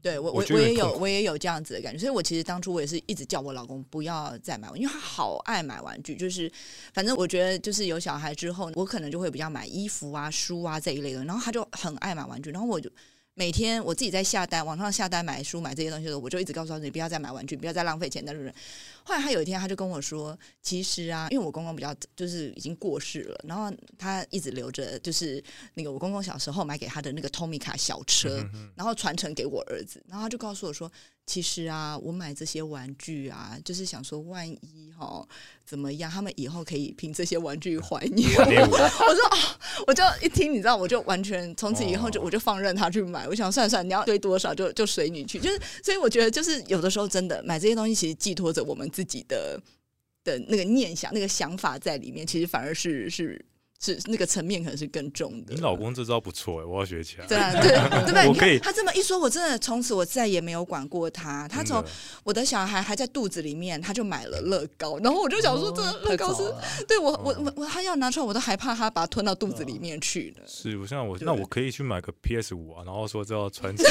对我我我也有我也有这样子的感觉，所以我其实当初我也是一直叫我老公不要再买，因为他好爱买玩具，就是反正我觉得就是有小孩之后，我可能就会比较买衣服啊、书啊这一类的，然后他就很爱买玩具，然后我就。每天我自己在下单，网上下单买书买这些东西的时候，我就一直告诉他你不要再买玩具，不要再浪费钱，但是后来他有一天他就跟我说，其实啊，因为我公公比较就是已经过世了，然后他一直留着就是那个我公公小时候买给他的那个 Tomica 小车，然后传承给我儿子，然后他就告诉我说。其实啊，我买这些玩具啊，就是想说，万一哈怎么样，他们以后可以凭这些玩具怀念我。我说啊，我就一听，你知道，我就完全从此以后就我就放任他去买。我想算算，你要堆多少就就随你去。就是所以我觉得，就是有的时候真的买这些东西，其实寄托着我们自己的的那个念想、那个想法在里面，其实反而是是。是那个层面可能是更重的。你老公这招不错哎，我要学起来。对啊，对对对，我可以。他这么一说，我真的从此我再也没有管过他。他从我的小孩还在肚子里面，他就买了乐高，然后我就想说，这乐高是对我我我我他要拿出来，我都害怕他把它吞到肚子里面去了。是，我现在我那我可以去买个 PS 五啊，然后说这要传承。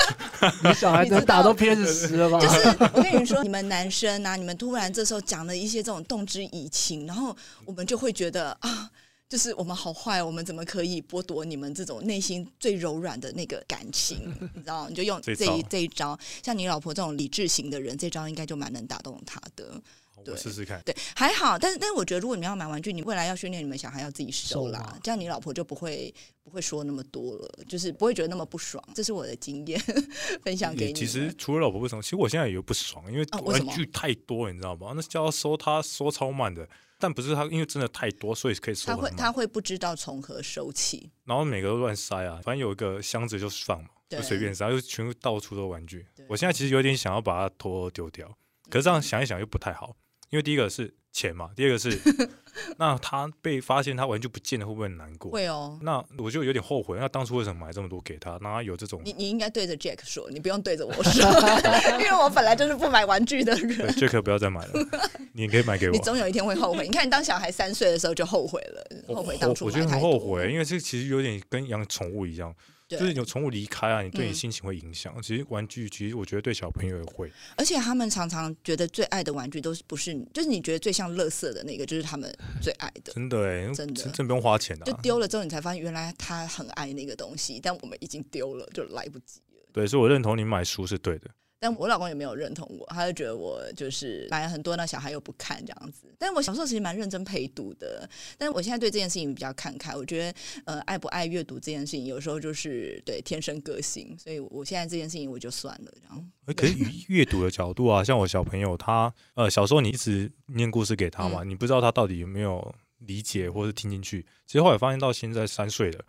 你小孩子打到 PS 十了吧？就是我跟你说，你们男生啊，你们突然这时候讲了一些这种动之以情，然后我们就会觉得啊。就是我们好坏，我们怎么可以剥夺你们这种内心最柔软的那个感情？你知道，你就用这一这一招，像你老婆这种理智型的人，这招应该就蛮能打动她的。我试试看。对，还好，但是但是我觉得，如果你们要买玩具，你未来要训练你们小孩要自己收啦，这样你老婆就不会不会说那么多了，就是不会觉得那么不爽。这是我的经验 分享给你。其实除了老婆不爽，其实我现在也不爽，因为玩具太多，你知道吗？那叫收他收超慢的。但不是他，因为真的太多，所以可以收。他会他会不知道从何收起，然后每个都乱塞啊，反正有一个箱子就放嘛，就随便塞，就全部到处都玩具。我现在其实有点想要把它拖丢掉，可是这样想一想又不太好，因为第一个是。钱嘛，第二个是，那他被发现他玩具不见了，会不会很难过？会哦。那我就有点后悔，那当初为什么买这么多给他？那他有这种，你你应该对着 Jack 说，你不用对着我说，因为我本来就是不买玩具的人。Jack 不要再买了，你可以买给我。你总有一天会后悔。你看，当小孩三岁的时候就后悔了，后悔当初我觉得很后悔，因为这其实有点跟养宠物一样。就是有宠物离开啊，你对你心情会影响。其实玩具，其实我觉得对小朋友也会。而且他们常常觉得最爱的玩具都是不是，就是你觉得最像乐色的那个，就是他们最爱的。真的哎，真的，真不用花钱的。就丢了之后，你才发现原来他很爱那个东西，但我们已经丢了，就来不及了。对，所以我认同你买书是对的。但我老公也没有认同我，他就觉得我就是买了很多，那小孩又不看这样子。但我小时候其实蛮认真陪读的，但是我现在对这件事情比较看开。我觉得，呃，爱不爱阅读这件事情，有时候就是对天生个性，所以我现在这件事情我就算了。然后，可是以阅读的角度啊，像我小朋友他，呃，小时候你一直念故事给他嘛，你不知道他到底有没有理解或是听进去。其实后来发现到现在三岁了。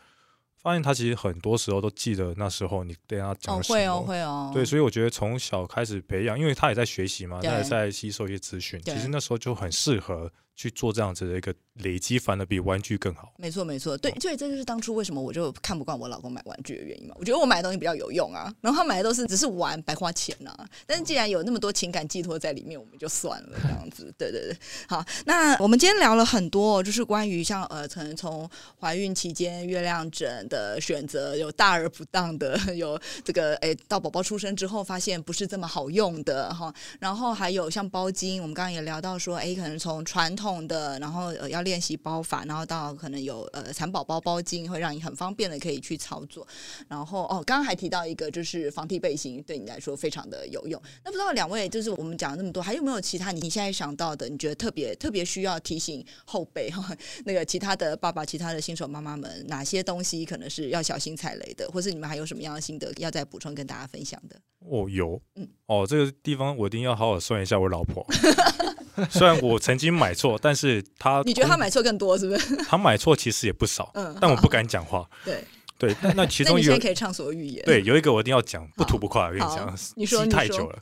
发现他其实很多时候都记得那时候你对他讲什么，会哦会哦，对，所以我觉得从小开始培养，因为他也在学习嘛，他也在吸收一些资讯，其实那时候就很适合。去做这样子的一个累积，反而比玩具更好。没错，没错，对，所以这就是当初为什么我就看不惯我老公买玩具的原因嘛。我觉得我买的东西比较有用啊，然后他买的都是只是玩，白花钱啊。但是既然有那么多情感寄托在里面，我们就算了这样子。对对对，好，那我们今天聊了很多，就是关于像呃，可能从怀孕期间月亮枕的选择，有大而不当的，有这个 哎，到宝宝出生之后发现不是这么好用的哈。然后还有像包巾，我们刚刚也聊到说，哎，可能从传统。的，然后呃要练习包法，然后到可能有呃蚕宝宝包巾，会让你很方便的可以去操作。然后哦，刚刚还提到一个就是防踢背心，对你来说非常的有用。那不知道两位就是我们讲了那么多，还有没有其他你现在想到的？你觉得特别特别需要提醒后辈哈？那个其他的爸爸、其他的新手妈妈们，哪些东西可能是要小心踩雷的？或是你们还有什么样的心得要再补充跟大家分享的？哦，有，嗯，哦，这个地方我一定要好好算一下我老婆。虽然我曾经买错，但是他你觉得他买错更多是不是？他买错其实也不少，嗯，但我不敢讲话。对对，那那其中有可以畅所欲言。对，有一个我一定要讲，不吐不快。我跟你讲，你说太久了。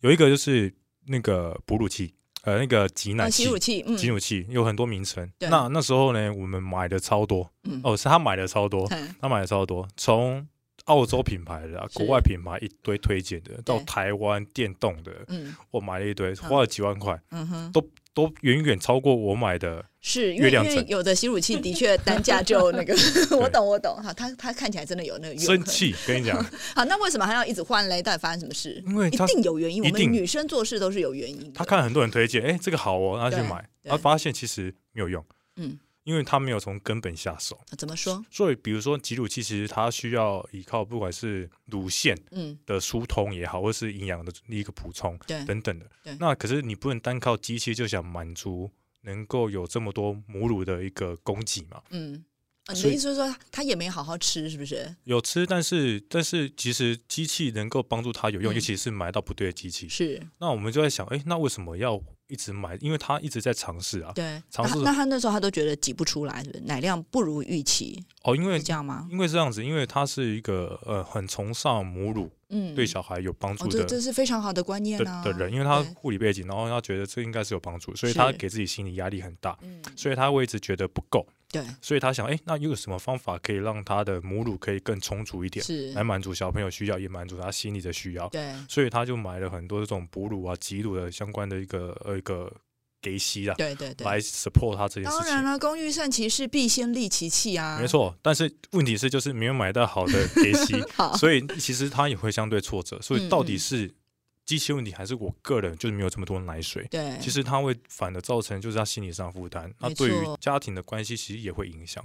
有一个就是那个哺乳器，呃，那个挤奶器，挤乳器，挤乳器有很多名称。那那时候呢，我们买的超多，哦，是他买的超多，他买的超多，从。澳洲品牌的，啊国外品牌一堆推荐的，到台湾电动的，嗯我买了一堆，花了几万块，嗯哼都都远远超过我买的。是因为因为有的吸乳器的确单价就那个，我懂我懂哈，它它看起来真的有那个生气，跟你讲。好，那为什么还要一直换嘞？到底发生什么事？因为一定有原因，我们女生做事都是有原因。他看很多人推荐，哎，这个好哦，然后去买，然后发现其实没有用。嗯。因为他没有从根本下手，怎么说？所以，比如说挤乳器，其实它需要依靠不管是乳腺嗯的疏通也好，或是营养的一个补充，对等等的。那可是你不能单靠机器就想满足能够有这么多母乳的一个供给嘛？嗯，你的意思是说他也没好好吃，是不是？有吃，但是但是其实机器能够帮助他有用，尤其是买到不对的机器。是。那我们就在想，哎，那为什么要？一直买，因为他一直在尝试啊。对，尝试。那他那时候他都觉得挤不出来，奶量不如预期。哦，因为这样吗？因为这样子，因为他是一个呃很崇尚母乳，嗯，对小孩有帮助的，这这是非常好的观念啊。的人，因为他护理背景，然后他觉得这应该是有帮助，所以他给自己心理压力很大，所以他会一直觉得不够。对，所以他想，哎，那又有什么方法可以让他的母乳可以更充足一点，是来满足小朋友需要，也满足他心理的需要。对，所以他就买了很多这种哺乳啊、挤乳的相关的一个呃一个。给息啊，对对对，来 support 他这件事情。当然了，工欲善其事，必先利其器啊。没错，但是问题是就是没有买到好的给息，所以其实他也会相对挫折。所以到底是机器问题，还是我个人就是没有这么多奶水？对，其实它会反而造成就是他心理上负担，那对于家庭的关系其实也会影响。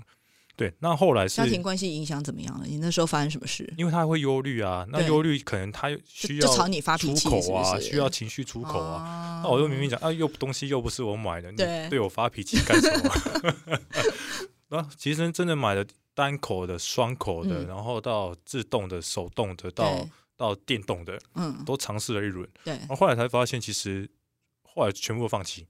对，那后来是家庭关系影响怎么样了？你那时候发生什么事？因为他会忧虑啊，那忧虑可能他需要就朝你发脾气啊，需要情绪出口啊。那我又明明讲啊，又东西又不是我买的，你对我发脾气干什么？那其实真的买的单口的、双口的，然后到自动的、手动的，到到电动的，嗯，都尝试了一轮。对，然后后来才发现，其实后来全部都放弃，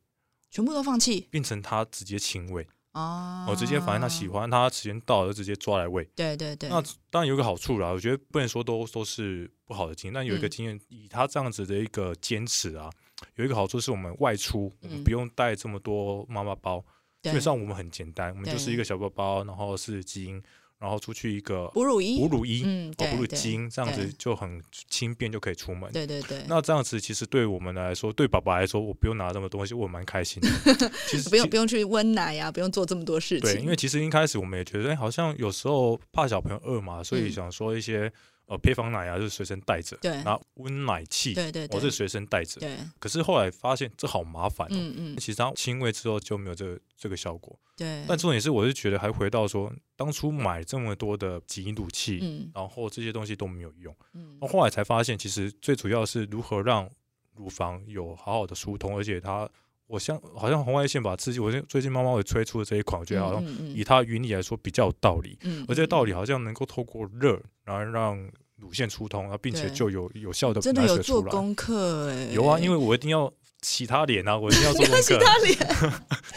全部都放弃，变成他直接亲喂。哦，我直接反正他喜欢，他时间到了就直接抓来喂。对对对。那当然有个好处啦，我觉得不能说都都是不好的经验，但有一个经验，以他这样子的一个坚持啊，有一个好处是我们外出，我们不用带这么多妈妈包，基本上我们很简单，我们就是一个小包包，然后是基因。然后出去一个哺乳衣，哺乳衣，嗯，哺乳巾，这样子就很轻便，就可以出门。对对对。那这样子其实对我们来说，对爸爸来说，我不用拿这么多东西，我蛮开心的。其实不用不用去温奶呀，不用做这么多事情。对，因为其实一开始我们也觉得，哎，好像有时候怕小朋友饿嘛，所以想说一些。呃，配方奶啊，就是随身带着，对，然后温奶器，对对，我是随身带着，对。可是后来发现这好麻烦，嗯嗯，其实它亲喂之后就没有这个这个效果，对。但重点是，我是觉得还回到说，当初买这么多的挤乳器，嗯，然后这些东西都没有用，嗯，后来才发现，其实最主要是如何让乳房有好好的疏通，而且它，我像好像红外线把刺激，我最近妈妈也推出的这一款，我觉得好像以它原理来说比较有道理，嗯，而且道理好像能够透过热，然后让乳腺疏通，然后并且就有有效的真的有做功课哎，有啊，因为我一定要洗他脸啊，我一定要做功课。洗他脸，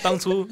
当初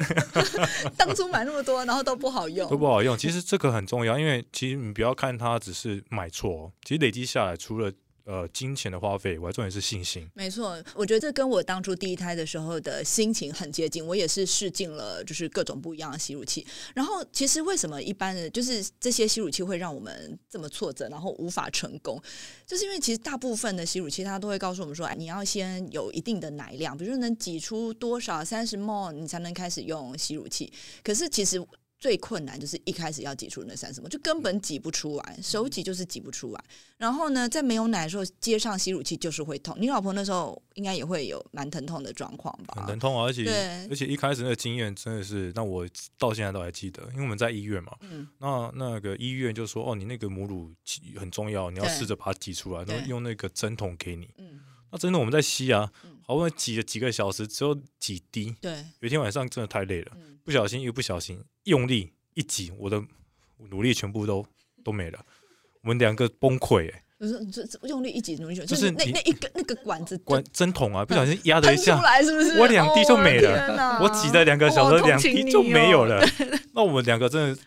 当初买那么多，然后都不好用，都不好用。其实这个很重要，因为其实你不要看它只是买错，其实累积下来，除了。呃，金钱的花费，我还重点是信心。没错，我觉得这跟我当初第一胎的时候的心情很接近。我也是试尽了，就是各种不一样的吸乳器。然后，其实为什么一般的，就是这些吸乳器会让我们这么挫折，然后无法成功，就是因为其实大部分的吸乳器，它都会告诉我们说，哎，你要先有一定的奶量，比如说能挤出多少三十 ml，你才能开始用吸乳器。可是其实。最困难就是一开始要挤出那三十么，就根本挤不出来，手挤就是挤不出来。然后呢，在没有奶的时候接上吸乳器就是会痛。你老婆那时候应该也会有蛮疼痛的状况吧？很疼痛，而且而且一开始那个经验真的是，那我到现在都还记得，因为我们在医院嘛。嗯。那那个医院就说：“哦，你那个母乳很重要，你要试着把它挤出来，然后用那个针筒给你。”嗯。那真的我们在吸啊，好不容易挤了几个小时，只有几滴。对。有一天晚上真的太累了。不小心，一不小心用力一挤，我的努力全部都都没了。我们两个崩溃，哎，就是这用力一挤，就是那那一个那个管子管针筒啊，不小心压了一下，出来是不是？我两滴就没了，我挤了两个小时，两滴就没有了。那我们两个真的。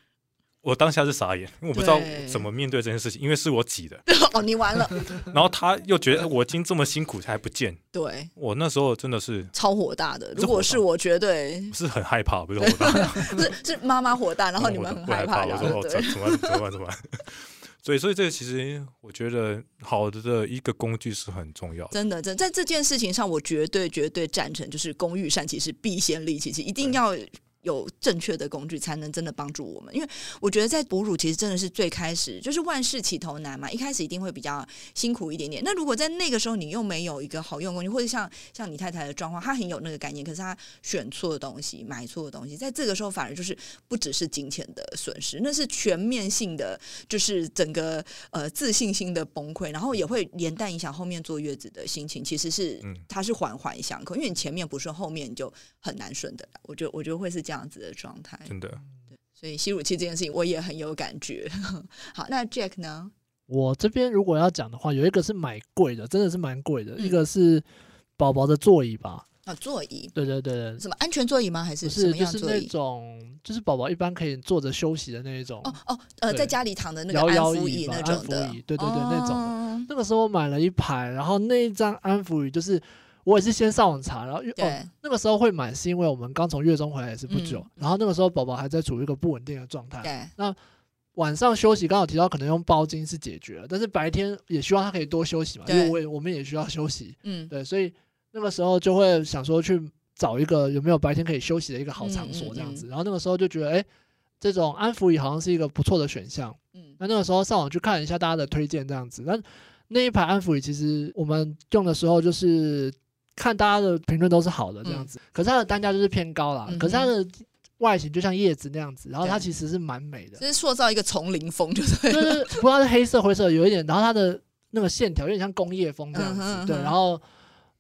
我当下是傻眼，因为我不知道怎么面对这件事情，因为是我挤的。哦，你完了。然后他又觉得我已经这么辛苦还不见。对。我那时候真的是超火大的，如果是我绝对是很害怕，不是火大，是是妈妈火大，然后你们很害怕。我说哦，怎么怎么怎么？所以，所以这个其实我觉得好的的一个工具是很重要的。真的，在在这件事情上，我绝对绝对赞成，就是工欲善其事，必先利其器，一定要。有正确的工具才能真的帮助我们，因为我觉得在哺乳其实真的是最开始就是万事起头难嘛，一开始一定会比较辛苦一点点。那如果在那个时候你又没有一个好用工具，或者像像你太太的状况，她很有那个概念，可是她选错的东西，买错的东西，在这个时候反而就是不只是金钱的损失，那是全面性的，就是整个呃自信心的崩溃，然后也会连带影响后面坐月子的心情。其实是它是环环相扣，因为你前面不顺，后面就很难顺的。我觉得我觉得会是这样。这样子的状态，真的，对，所以吸乳器这件事情我也很有感觉。好，那 Jack 呢？我这边如果要讲的话，有一个是买贵的，真的是蛮贵的，一个是宝宝的座椅吧？啊，座椅，对对对什么安全座椅吗？还是是就是那种，就是宝宝一般可以坐着休息的那一种。哦哦，呃，在家里躺的那个安抚椅那种的，对对对，那种。那个时候买了一排，然后那一张安抚椅就是。我也是先上网查，然后哦，那个时候会买是因为我们刚从月中回来也是不久，然后那个时候宝宝还在处于一个不稳定的状态。对，那晚上休息刚好提到可能用包巾是解决了，但是白天也希望他可以多休息嘛，因为我也我们也需要休息。嗯，对，所以那个时候就会想说去找一个有没有白天可以休息的一个好场所这样子，然后那个时候就觉得哎，这种安抚椅好像是一个不错的选项。嗯，那那个时候上网去看一下大家的推荐这样子，那那一排安抚椅其实我们用的时候就是。看大家的评论都是好的这样子，可是它的单价就是偏高了。可是它的外形就像叶子那样子，然后它其实是蛮美的，就是塑造一个丛林风，就是就是不知道是黑色灰色有一点，然后它的那个线条有点像工业风这样子，对，然后。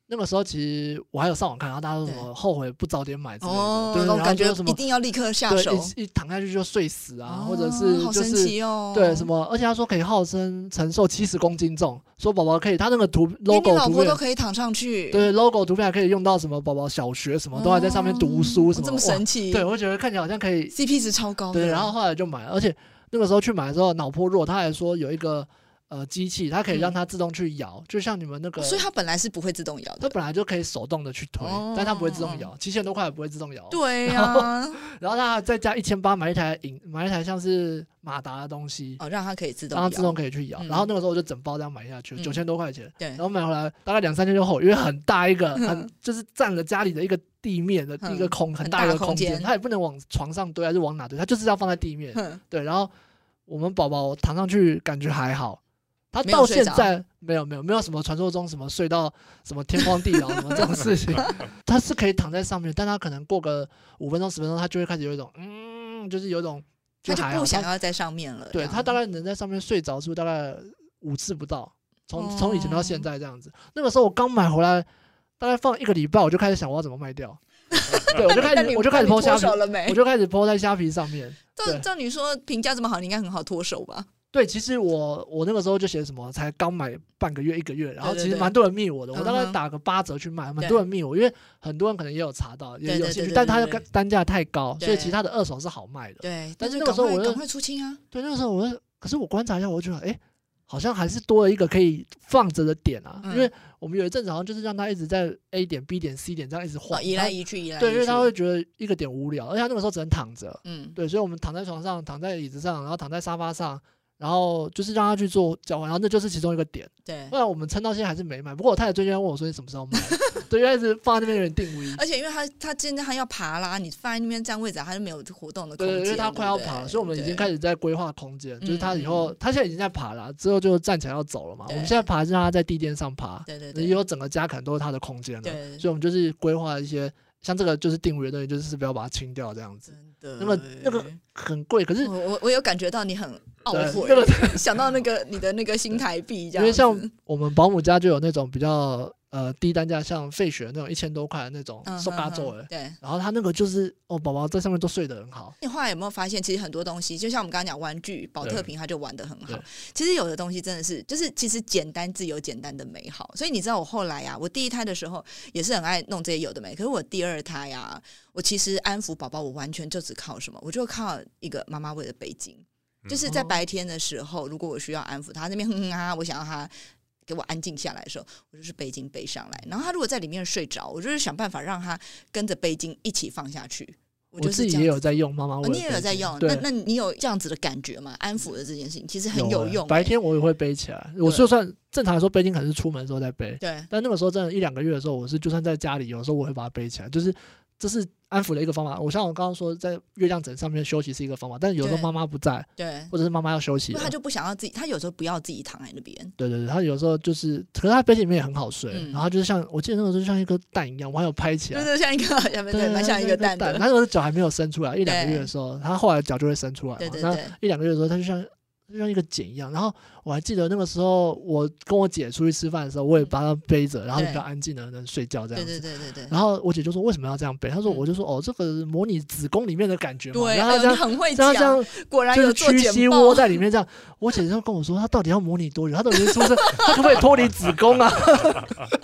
那个时候其实我还有上网看，然后大家说什么后悔不早点买之类的，对，然后感觉什么一定要立刻下手，一躺下去就睡死啊，或者是就是对什么，而且他说可以号称承受七十公斤重，说宝宝可以，他那个图 logo 图片都可以躺上去，对，logo 图片还可以用到什么宝宝小学什么都还在上面读书什么，这么神奇，对我觉得看起来好像可以，CP 值超高，对，然后后来就买了，而且那个时候去买的时候脑波弱，他还说有一个。呃，机器它可以让它自动去摇，就像你们那个，所以它本来是不会自动摇的，它本来就可以手动的去推，但它不会自动摇，七千多块也不会自动摇。对呀，然后它再加一千八买一台引买一台像是马达的东西，哦，让它可以自动，让它自动可以去摇。然后那个时候我就整包这样买下去，九千多块钱。对，然后买回来大概两三天就后，因为很大一个，很就是占了家里的一个地面的一个空很大一个空间，它也不能往床上堆还是往哪堆，它就是要放在地面。对，然后我们宝宝躺上去感觉还好。他到现在没有没有没有什么传说中什么睡到什么天荒地老什么这种事情，他是可以躺在上面，但他可能过个五分钟十分钟，他就会开始有一种嗯，就是有一种他就不想要在上面了。对他大概能在上面睡着，是不是大概五次不到？从从以前到现在这样子。那个时候我刚买回来，大概放一个礼拜，我就开始想我要怎么卖掉。对，我就开始我就开始抛虾皮，我就开始抛在虾皮上面。照照你说评价这么好，你应该很好脱手吧？对，其实我我那个时候就写什么，才刚买半个月一个月，然后其实蛮多人密我的，我大概打个八折去卖，蛮多人密我，因为很多人可能也有查到，也有兴趣，但他的单价太高，所以其他的二手是好卖的。对，但是那个时候我赶快出清啊！对，那个时候我，可是我观察一下，我觉得哎，好像还是多了一个可以放着的点啊，因为我们有一阵子好像就是让他一直在 A 点、B 点、C 点这样一直晃，移来移去，移来对，因为他会觉得一个点无聊，而且他那个时候只能躺着，嗯，对，所以我们躺在床上、躺在椅子上，然后躺在沙发上。然后就是让他去做交换，然后那就是其中一个点。对，不然我们撑到现在还是没买。不过我太太最近问我说：“你什么时候买？”对，因为一直放在那边有点定位。而且因为他他今天他要爬啦，你放在那边占位置，他就没有活动的空间。对，因为他快要爬，所以我们已经开始在规划空间。就是他以后他现在已经在爬了，之后就站起来要走了嘛。我们现在爬是让他在地垫上爬。对对对。以后整个家可能都是他的空间了。对。所以我们就是规划一些。像这个就是定位的东西，就是不要把它清掉这样子。那么那个很贵，可是我我有感觉到你很懊悔，想到那个你的那个新台币这样。因为像我们保姆家就有那种比较。呃，低单价像费雪那种一千多块的那种收嘎座的，对。然后他那个就是哦，宝宝在上面都睡得很好。你后来有没有发现，其实很多东西，就像我们刚刚讲玩具，保特瓶，它就玩得很好。其实有的东西真的是，就是其实简单自有简单的美好。所以你知道，我后来啊，我第一胎的时候也是很爱弄这些有的没。可是我第二胎呀，我其实安抚宝宝，我完全就只靠什么？我就靠一个妈妈喂的背巾。就是在白天的时候，如果我需要安抚他那边哼哼啊，我想要他。给我安静下来的时候，我就是背巾背上来。然后他如果在里面睡着，我就是想办法让他跟着背巾一起放下去。我自己也有在用妈妈味，你也有在用。那那你有这样子的感觉吗？安抚的这件事情其实很有用。白天我也会背起来，我就算正常来说背巾可能是出门的时候再背，对。但那个时候真的，一两个月的时候，我是就算在家里，有时候我会把它背起来，就是这是。安抚的一个方法，我像我刚刚说，在月亮枕上面休息是一个方法，但是有时候妈妈不在，对，或者是妈妈要休息，他就不想要自己，他有时候不要自己躺在那边。对对对，他有时候就是，可是他背里面也很好睡，然后就是像我记得那个时候就像一颗蛋一样，我还有拍起来，对对，像一个，对，蛮像一个蛋。他那时候脚还没有伸出来，一两个月的时候，他后来脚就会伸出来，对对对，一两个月的时候，他就像。就像一个茧一样，然后我还记得那个时候，我跟我姐出去吃饭的时候，我也把它背着，然后比较安静的能睡觉这样子。对对对对对。然后我姐就说：“为什么要这样背？”她说：“我就说哦，这个模拟子宫里面的感觉嘛。”对，然后这样很会讲，这样果然就是屈膝窝在里面这样。我姐就跟我说：“她到底要模拟多久？她都已经出生，她可不可以脱离子宫啊？”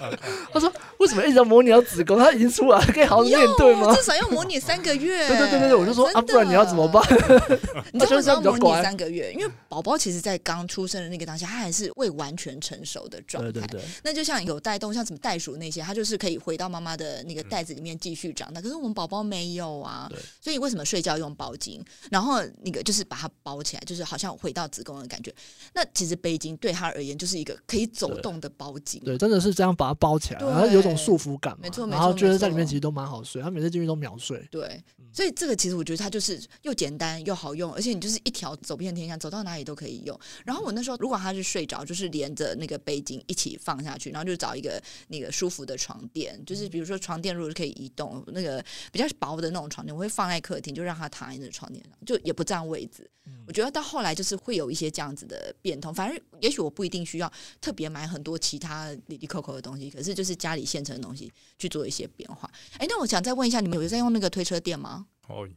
她说：“为什么一直要模拟到子宫？她已经出来，可以好好面对吗？至少要模拟三个月。”对对对对，我就说啊，不然你要怎么办？你知道为什么要模拟三个月？因为宝宝其实在刚出生的那个当下，他还是未完全成熟的状态。对对对。那就像有带动，像什么袋鼠那些，它就是可以回到妈妈的那个袋子里面继续长大。可是我们宝宝没有啊，所以为什么睡觉用包巾？然后那个就是把它包起来，就是好像回到子宫的感觉。那其实背巾对他而言就是一个可以走动的包巾。对，真的是这样把它包起来，然后有种束缚感。没错，然后觉得在里面其实都蛮好睡，他每次进去都秒睡。对，所以这个其实我觉得它就是又简单又好用，而且你就是一条走遍天下，走到哪里都可以。用，然后我那时候如果他是睡着，就是连着那个背巾一起放下去，然后就找一个那个舒服的床垫，就是比如说床垫如果是可以移动，那个比较薄的那种床垫，我会放在客厅，就让他躺在那个床垫上，就也不占位置。我觉得到后来就是会有一些这样子的变通，反正也许我不一定需要特别买很多其他里里扣扣的东西，可是就是家里现成的东西去做一些变化。哎，那我想再问一下，你们有在用那个推车垫吗？哦。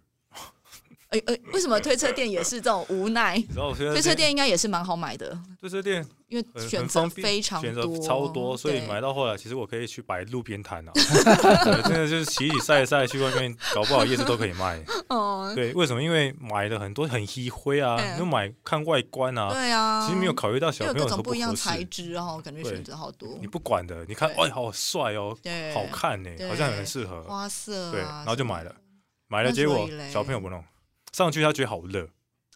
哎哎，为什么推车店也是这种无奈？推车店应该也是蛮好买的。推车店因为选择非常选择超多，所以买到后来，其实我可以去摆路边摊啊，真的就是洗洗晒晒，去外面搞不好叶子都可以卖。哦，对，为什么？因为买的很多很稀灰啊，就买看外观啊。对啊，其实没有考虑到小朋友种不一样材质哦，感觉选择好多。你不管的，你看，哎，好帅哦，好看呢，好像很适合花色，对，然后就买了，买了，结果小朋友不弄。上去他觉得好热，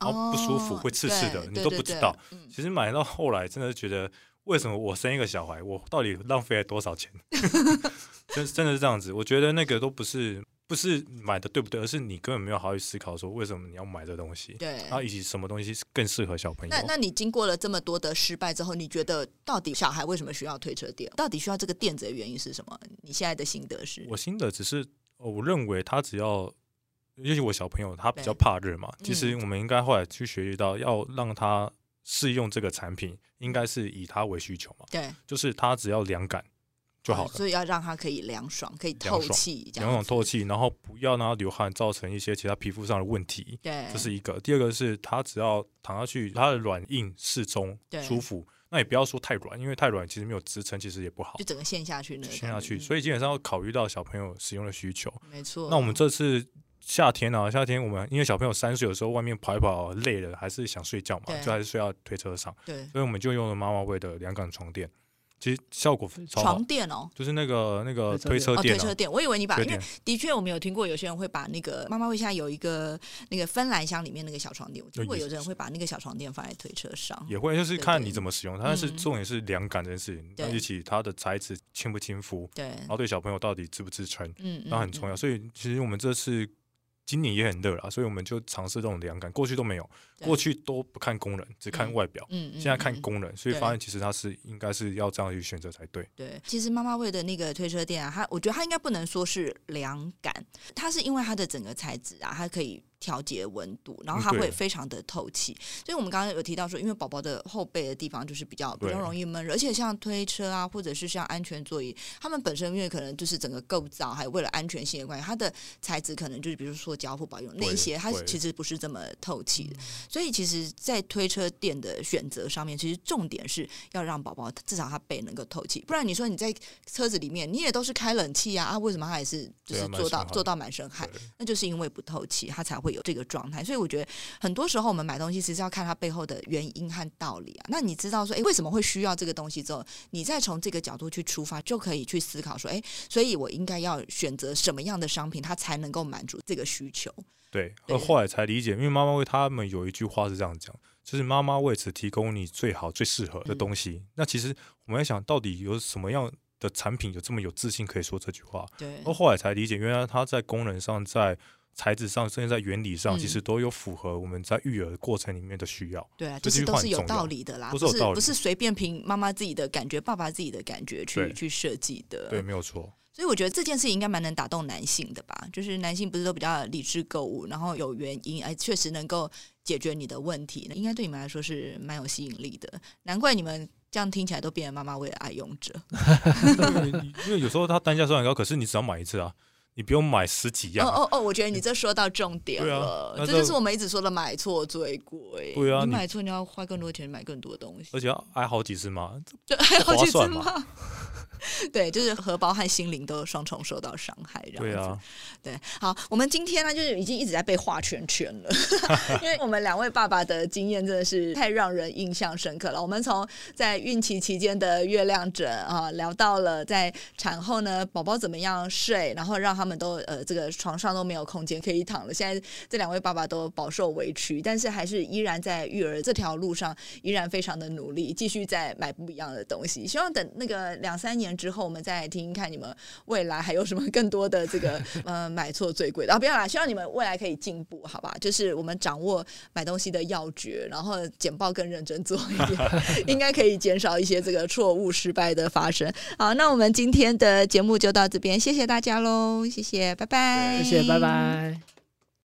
然后不舒服，会刺刺的，你都不知道。其实买到后来，真的觉得为什么我生一个小孩，我到底浪费了多少钱？真真的是这样子。我觉得那个都不是不是买的对不对，而是你根本没有好好思考说为什么你要买这东西。对，然后以及什么东西更适合小朋友。那那你经过了这么多的失败之后，你觉得到底小孩为什么需要推车垫？到底需要这个垫子的原因是什么？你现在的心得是？我心得只是，我认为他只要。尤其我小朋友他比较怕热嘛，其实我们应该后来去学习到，要让他试用这个产品，应该是以他为需求嘛。对，就是他只要凉感就好了。所以要让他可以凉爽，可以透气，凉爽透气，然后不要让他流汗，造成一些其他皮肤上的问题。对，这是一个。第二个是他只要躺下去，他的软硬适中，舒服。那也不要说太软，因为太软其实没有支撑，其实也不好。就整个陷下去，陷下去。所以基本上要考虑到小朋友使用的需求。没错。那我们这次。夏天啊，夏天我们因为小朋友三岁，有时候外面跑一跑累了，还是想睡觉嘛，就还是睡到推车上。对，所以我们就用了妈妈味的凉感床垫，其实效果超床垫哦，就是那个那个推车垫。推车垫，我以为你把，因为的确我们有听过有些人会把那个妈妈会现在有一个那个芬兰箱里面那个小床垫，我听过有人会把那个小床垫放在推车上，也会就是看你怎么使用，但是重点是凉感这件事情，一起它的材质亲不亲肤，对，然后对小朋友到底支不支撑，嗯，那很重要。所以其实我们这次。今年也很热了，所以我们就尝试这种凉感，过去都没有，过去都不看功能，只看外表，嗯，现在看功能，所以发现其实它是应该是要这样去选择才对。对，其实妈妈味的那个推车垫啊，它我觉得它应该不能说是凉感，它是因为它的整个材质啊，它可以。调节温度，然后它会非常的透气。所以我们刚刚有提到说，因为宝宝的后背的地方就是比较比较容易闷热，而且像推车啊，或者是像安全座椅，他们本身因为可能就是整个构造，还有为了安全性的关系，它的材质可能就是比如说胶或保用那一些，它其实不是这么透气的。所以其实，在推车垫的选择上面，其实重点是要让宝宝至少他背能够透气。不然你说你在车子里面，你也都是开冷气啊，啊，为什么他也是就是做到做到满身汗？那就是因为不透气，他才会。会有这个状态。所以我觉得很多时候我们买东西其实要看它背后的原因和道理啊。那你知道说，哎，为什么会需要这个东西之后，你再从这个角度去出发，就可以去思考说，哎，所以我应该要选择什么样的商品，它才能够满足这个需求。对，而后来才理解，因为妈妈为他们有一句话是这样讲，就是妈妈为此提供你最好、最适合的东西。那其实我们在想到底有什么样的产品有这么有自信可以说这句话？对，而后来才理解，原来它在功能上、在材质上，甚至在原理上，其实都有符合我们在育儿过程里面的需要。对啊，这是都是有道理的啦，不是不是随便凭妈妈自己的感觉、爸爸自己的感觉去去设计的。对，没有错。所以我觉得这件事情应该蛮能打动男性的吧，就是男性不是都比较理智购物，然后有原因，哎，确实能够解决你的问题，应该对你们来说是蛮有吸引力的。难怪你们这样听起来都变成妈妈为了爱用者。因为有时候它单价虽然高，可是你只要买一次啊，你不用买十几样。哦哦哦，我觉得你这说到重点了，这就是我们一直说的买错最贵。对啊，你买错你要花更多钱买更多东西，而且要挨好几次骂，就挨好几次嘛。对，就是荷包和心灵都双重受到伤害，这样子。对啊，对，好，我们今天呢，就是已经一直在被画圈圈了，因为我们两位爸爸的经验真的是太让人印象深刻了。我们从在孕期期间的月亮枕啊，聊到了在产后呢，宝宝怎么样睡，然后让他们都呃这个床上都没有空间可以躺了。现在这两位爸爸都饱受委屈，但是还是依然在育儿这条路上依然非常的努力，继续在买不一样的东西。希望等那个两三年。之后，我们再来听听看你们未来还有什么更多的这个 呃买错最贵的啊！不要啦，希望你们未来可以进步，好吧？就是我们掌握买东西的要诀，然后简报更认真做一点，应该可以减少一些这个错误失败的发生。好，那我们今天的节目就到这边，谢谢大家喽，谢谢，拜拜，谢谢，拜拜。